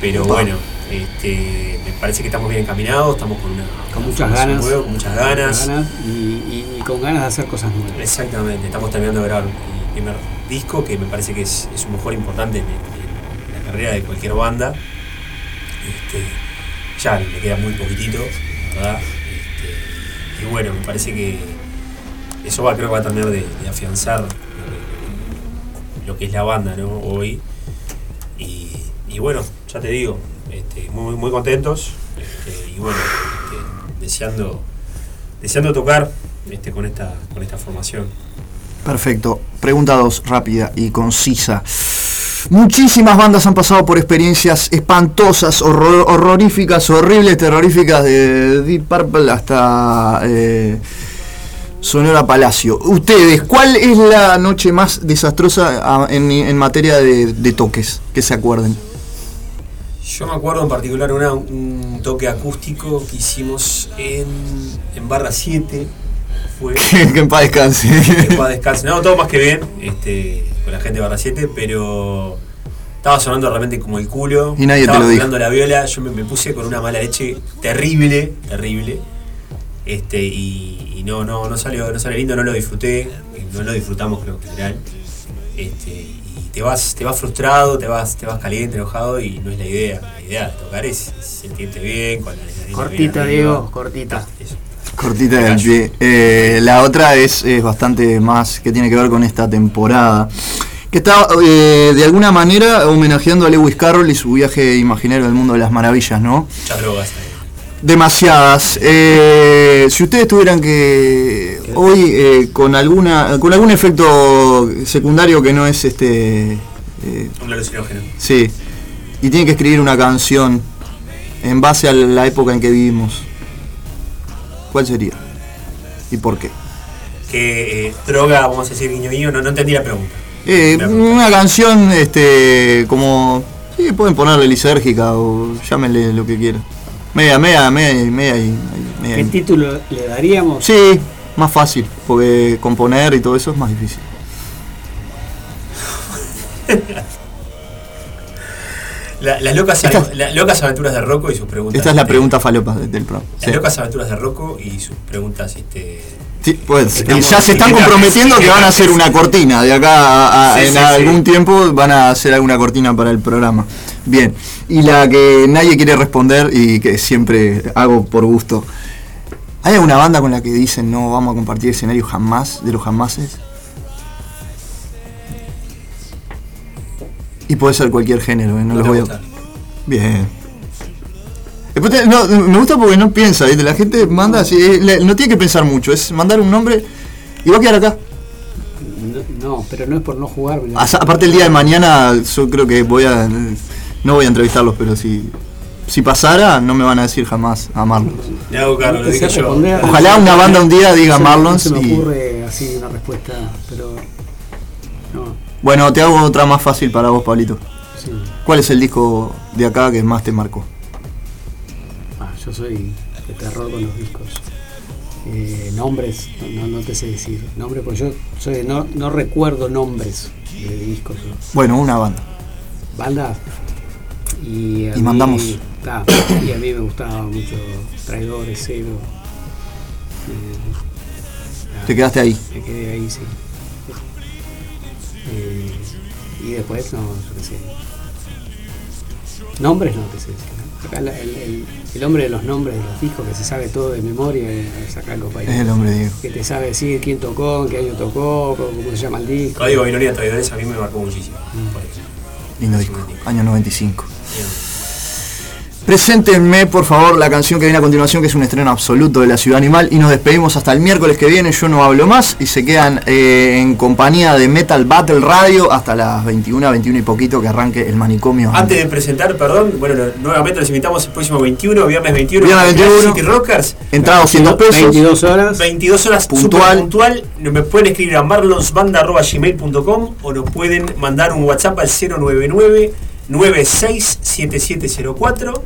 Speaker 18: Pero
Speaker 19: Opa.
Speaker 18: bueno, este, me parece que estamos bien encaminados, estamos con una
Speaker 19: Con muchas
Speaker 18: formación
Speaker 19: ganas.
Speaker 18: con muchas ganas.
Speaker 19: y, y- y con ganas de hacer cosas nuevas.
Speaker 18: Exactamente, estamos terminando de grabar primer disco que me parece que es, un mejor importante en, la carrera de cualquier banda. Este, ya le queda muy poquitito, ¿verdad? Este, y bueno, me parece que eso va, creo que va a terminar de, afianzar lo que, es la banda ¿no? hoy. Y, bueno, ya te digo, este, muy, muy contentos y bueno, deseando, deseando tocar este, con, esta, con esta formación.
Speaker 4: Perfecto. Pregunta 2, rápida y concisa. Muchísimas bandas han pasado por experiencias espantosas, horror- horroríficas, horribles, terroríficas, de Deep Purple hasta eh, Sonora Palacio. Ustedes, ¿cuál es la noche más desastrosa ah, en, materia de, toques? Que se acuerden.
Speaker 18: Yo me acuerdo en particular un toque acústico que hicimos en, en Barra 7. Fue,
Speaker 4: que en paz descanse.
Speaker 18: Que en paz descanse. No, todo más que bien, este, con la gente de Barra 7, pero estaba sonando realmente como el culo.
Speaker 4: Y nadie te
Speaker 18: estaba
Speaker 4: lo dijo.
Speaker 18: jugando la viola, yo me, me puse con una mala leche terrible, terrible. Este, y, y no, no, no salió, no salió lindo, no lo disfruté, no lo disfrutamos creo que en general. Este, y te vas, te vas frustrado, te vas, te vas caliente, enojado y no es la idea. La idea de tocar es, es sentirte bien, con la adrenalina bien.
Speaker 19: Diego, cortita.
Speaker 4: Cortita del pie. Eh, la otra es, es bastante más que tiene que ver con esta temporada. Que está eh, de alguna manera homenajeando a Lewis Carroll y su viaje imaginario al mundo de las maravillas, ¿no?
Speaker 18: Muchas drogas ahí.
Speaker 4: Demasiadas. Eh, si ustedes tuvieran que hoy eh, con alguna con algún efecto secundario que no es este eh,
Speaker 18: Un alucinógeno.
Speaker 4: sí y tienen que escribir una canción en base a la época en que vivimos, ¿cuál sería? ¿Y por qué?
Speaker 18: Que eh, droga, vamos a decir guiño guiño, no, no entendí la pregunta.
Speaker 4: Eh, una canción este como sí pueden ponerle lisérgica o llámenle lo que quieran. Media, media, media, media y media.
Speaker 19: ¿Qué título le daríamos?
Speaker 4: Sí, más fácil, porque componer y todo eso es más difícil.
Speaker 18: La- las, locas, las locas aventuras de Rocco y sus preguntas.
Speaker 4: Esta es la
Speaker 18: este,
Speaker 4: pregunta falopa de- del programa.
Speaker 18: Las
Speaker 4: Sí.
Speaker 18: locas aventuras de Rocco y sus preguntas, este.
Speaker 4: Sí, pues, ya se están comprometiendo que van a hacer una cortina de acá a- a-
Speaker 18: Sí,
Speaker 4: en algún tiempo van a hacer alguna cortina para el programa. Bien, y la que nadie quiere responder y que siempre hago por gusto. ¿Hay alguna banda con la que dicen no vamos a compartir escenario jamás de los jamases? Y puede ser cualquier género, ¿eh? no,
Speaker 18: No
Speaker 4: los voy a...
Speaker 18: gusta.
Speaker 4: Bien. Después te- no, me gusta porque no piensa, ¿viste? la gente manda así, eh, no tiene que pensar mucho, es mandar un nombre y va a quedar acá.
Speaker 19: No, pero no es por no jugar.
Speaker 4: A- aparte el día de mañana yo creo que voy a no voy a entrevistarlos, pero si si pasara no me van a decir jamás a Marlon.
Speaker 18: Le hago cargo, lo
Speaker 19: No sé
Speaker 18: dije yo.
Speaker 19: responder.
Speaker 4: Ojalá una banda un día diga
Speaker 19: se-
Speaker 4: Marlons
Speaker 19: No se me
Speaker 4: y
Speaker 19: ocurre así una respuesta, pero. No,
Speaker 4: bueno, te hago otra más fácil para vos, Pablito.
Speaker 19: sí.
Speaker 4: ¿Cuál es el disco de acá que más te marcó?
Speaker 19: Ah, yo soy de terror con los discos. Eh, nombres, no, te sé decir. Nombres, pues yo soy de- no, no recuerdo nombres de discos. ¿no?
Speaker 4: Bueno, una banda.
Speaker 19: Bandas. Y,
Speaker 4: Y mandamos.
Speaker 19: ta, y a mí me gustaba mucho Traidores, Cero. Eh,
Speaker 4: Te quedaste ahí.
Speaker 19: Me quedé ahí, sí. Eh, y después, no, yo qué sé. Nombres no te sé. Acá el, el- el hombre de los nombres de los discos que se sabe todo de memoria es acá
Speaker 4: Es el hombre Diego.
Speaker 19: Que te sabe decir quién tocó, en qué año tocó, cómo, cómo se llama el disco.
Speaker 18: Código Binoria Traidores a mí me marcó muchísimo.
Speaker 19: Mm.
Speaker 4: Lindo disco, año 95. Preséntenme por favor la canción que viene a continuación, que es un estreno absoluto de la Ciudad Animal, y nos despedimos hasta el miércoles que viene. Yo no hablo más y se quedan eh, en compañía de Metal Battle Radio hasta las 21, 21 y poquito que arranque el manicomio.
Speaker 18: Antes de presentar, perdón, bueno, nuevamente los invitamos el próximo 21, viernes 21,
Speaker 4: Viernes
Speaker 18: en Clash
Speaker 4: 21.
Speaker 18: City Rockers.
Speaker 4: Entrada 200 pesos.
Speaker 19: 22 horas.
Speaker 18: 22 horas
Speaker 4: Puntual.
Speaker 18: puntual. puntual. Me pueden escribir a marlonsbanda.gmail.com o nos pueden mandar un WhatsApp al 099 967704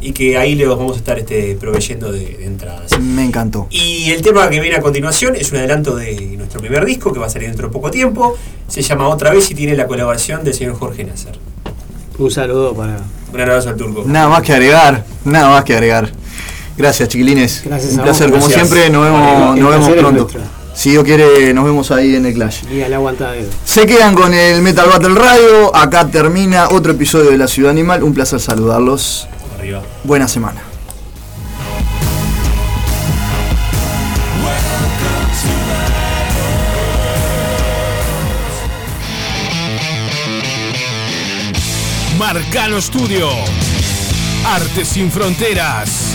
Speaker 18: y que ahí les vamos a estar este, proveyendo de, de entradas.
Speaker 4: Me encantó.
Speaker 18: Y el tema que viene a continuación es un adelanto de nuestro primer disco que va a salir dentro de poco tiempo. Se llama Otra vez y tiene la colaboración del señor Jorge Nasser.
Speaker 19: Un saludo para.
Speaker 18: Un abrazo al turco.
Speaker 4: Nada más que agregar, nada más que agregar. Gracias chiquilines.
Speaker 19: Gracias
Speaker 4: Un placer,
Speaker 19: vos.
Speaker 4: como
Speaker 19: Gracias.
Speaker 4: siempre, nos vemos, nos vemos pronto. Si Dios quiere, nos vemos ahí en el Clash.
Speaker 19: Y al aguantadero.
Speaker 4: Se quedan con el Metal Battle Radio. Acá termina otro episodio de La Ciudad Animal. Un placer saludarlos.
Speaker 18: Arriba.
Speaker 4: Buena semana.
Speaker 13: Marcano Studio. Arte sin fronteras.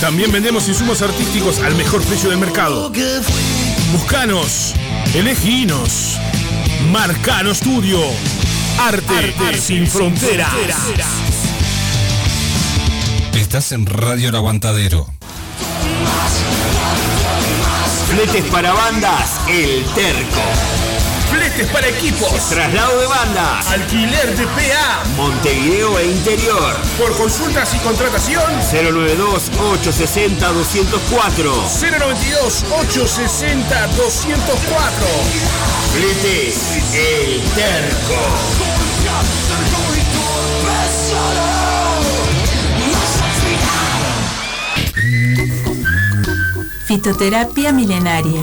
Speaker 13: También vendemos insumos artísticos al mejor precio del mercado. Buscanos, eleginos. Marcano Studio. Arte, sin fronteras.
Speaker 20: Estás en Radio El Aguantadero.
Speaker 21: Fletes para bandas, El Terco.
Speaker 13: Partes para equipos.
Speaker 21: Traslado de banda.
Speaker 13: Alquiler de PA.
Speaker 21: Montevideo e interior.
Speaker 13: Por consultas y contratación.
Speaker 21: 092-860-204.
Speaker 13: 092-860-204.
Speaker 21: Fletes El Terco.
Speaker 22: Fitoterapia milenaria.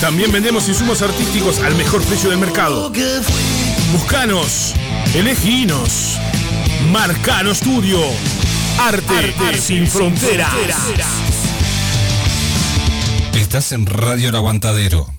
Speaker 13: También vendemos insumos artísticos al mejor precio del mercado. Buscanos, eleginos. Marcano Studio. Arte, sin fronteras.
Speaker 20: Estás en Radio El Aguantadero.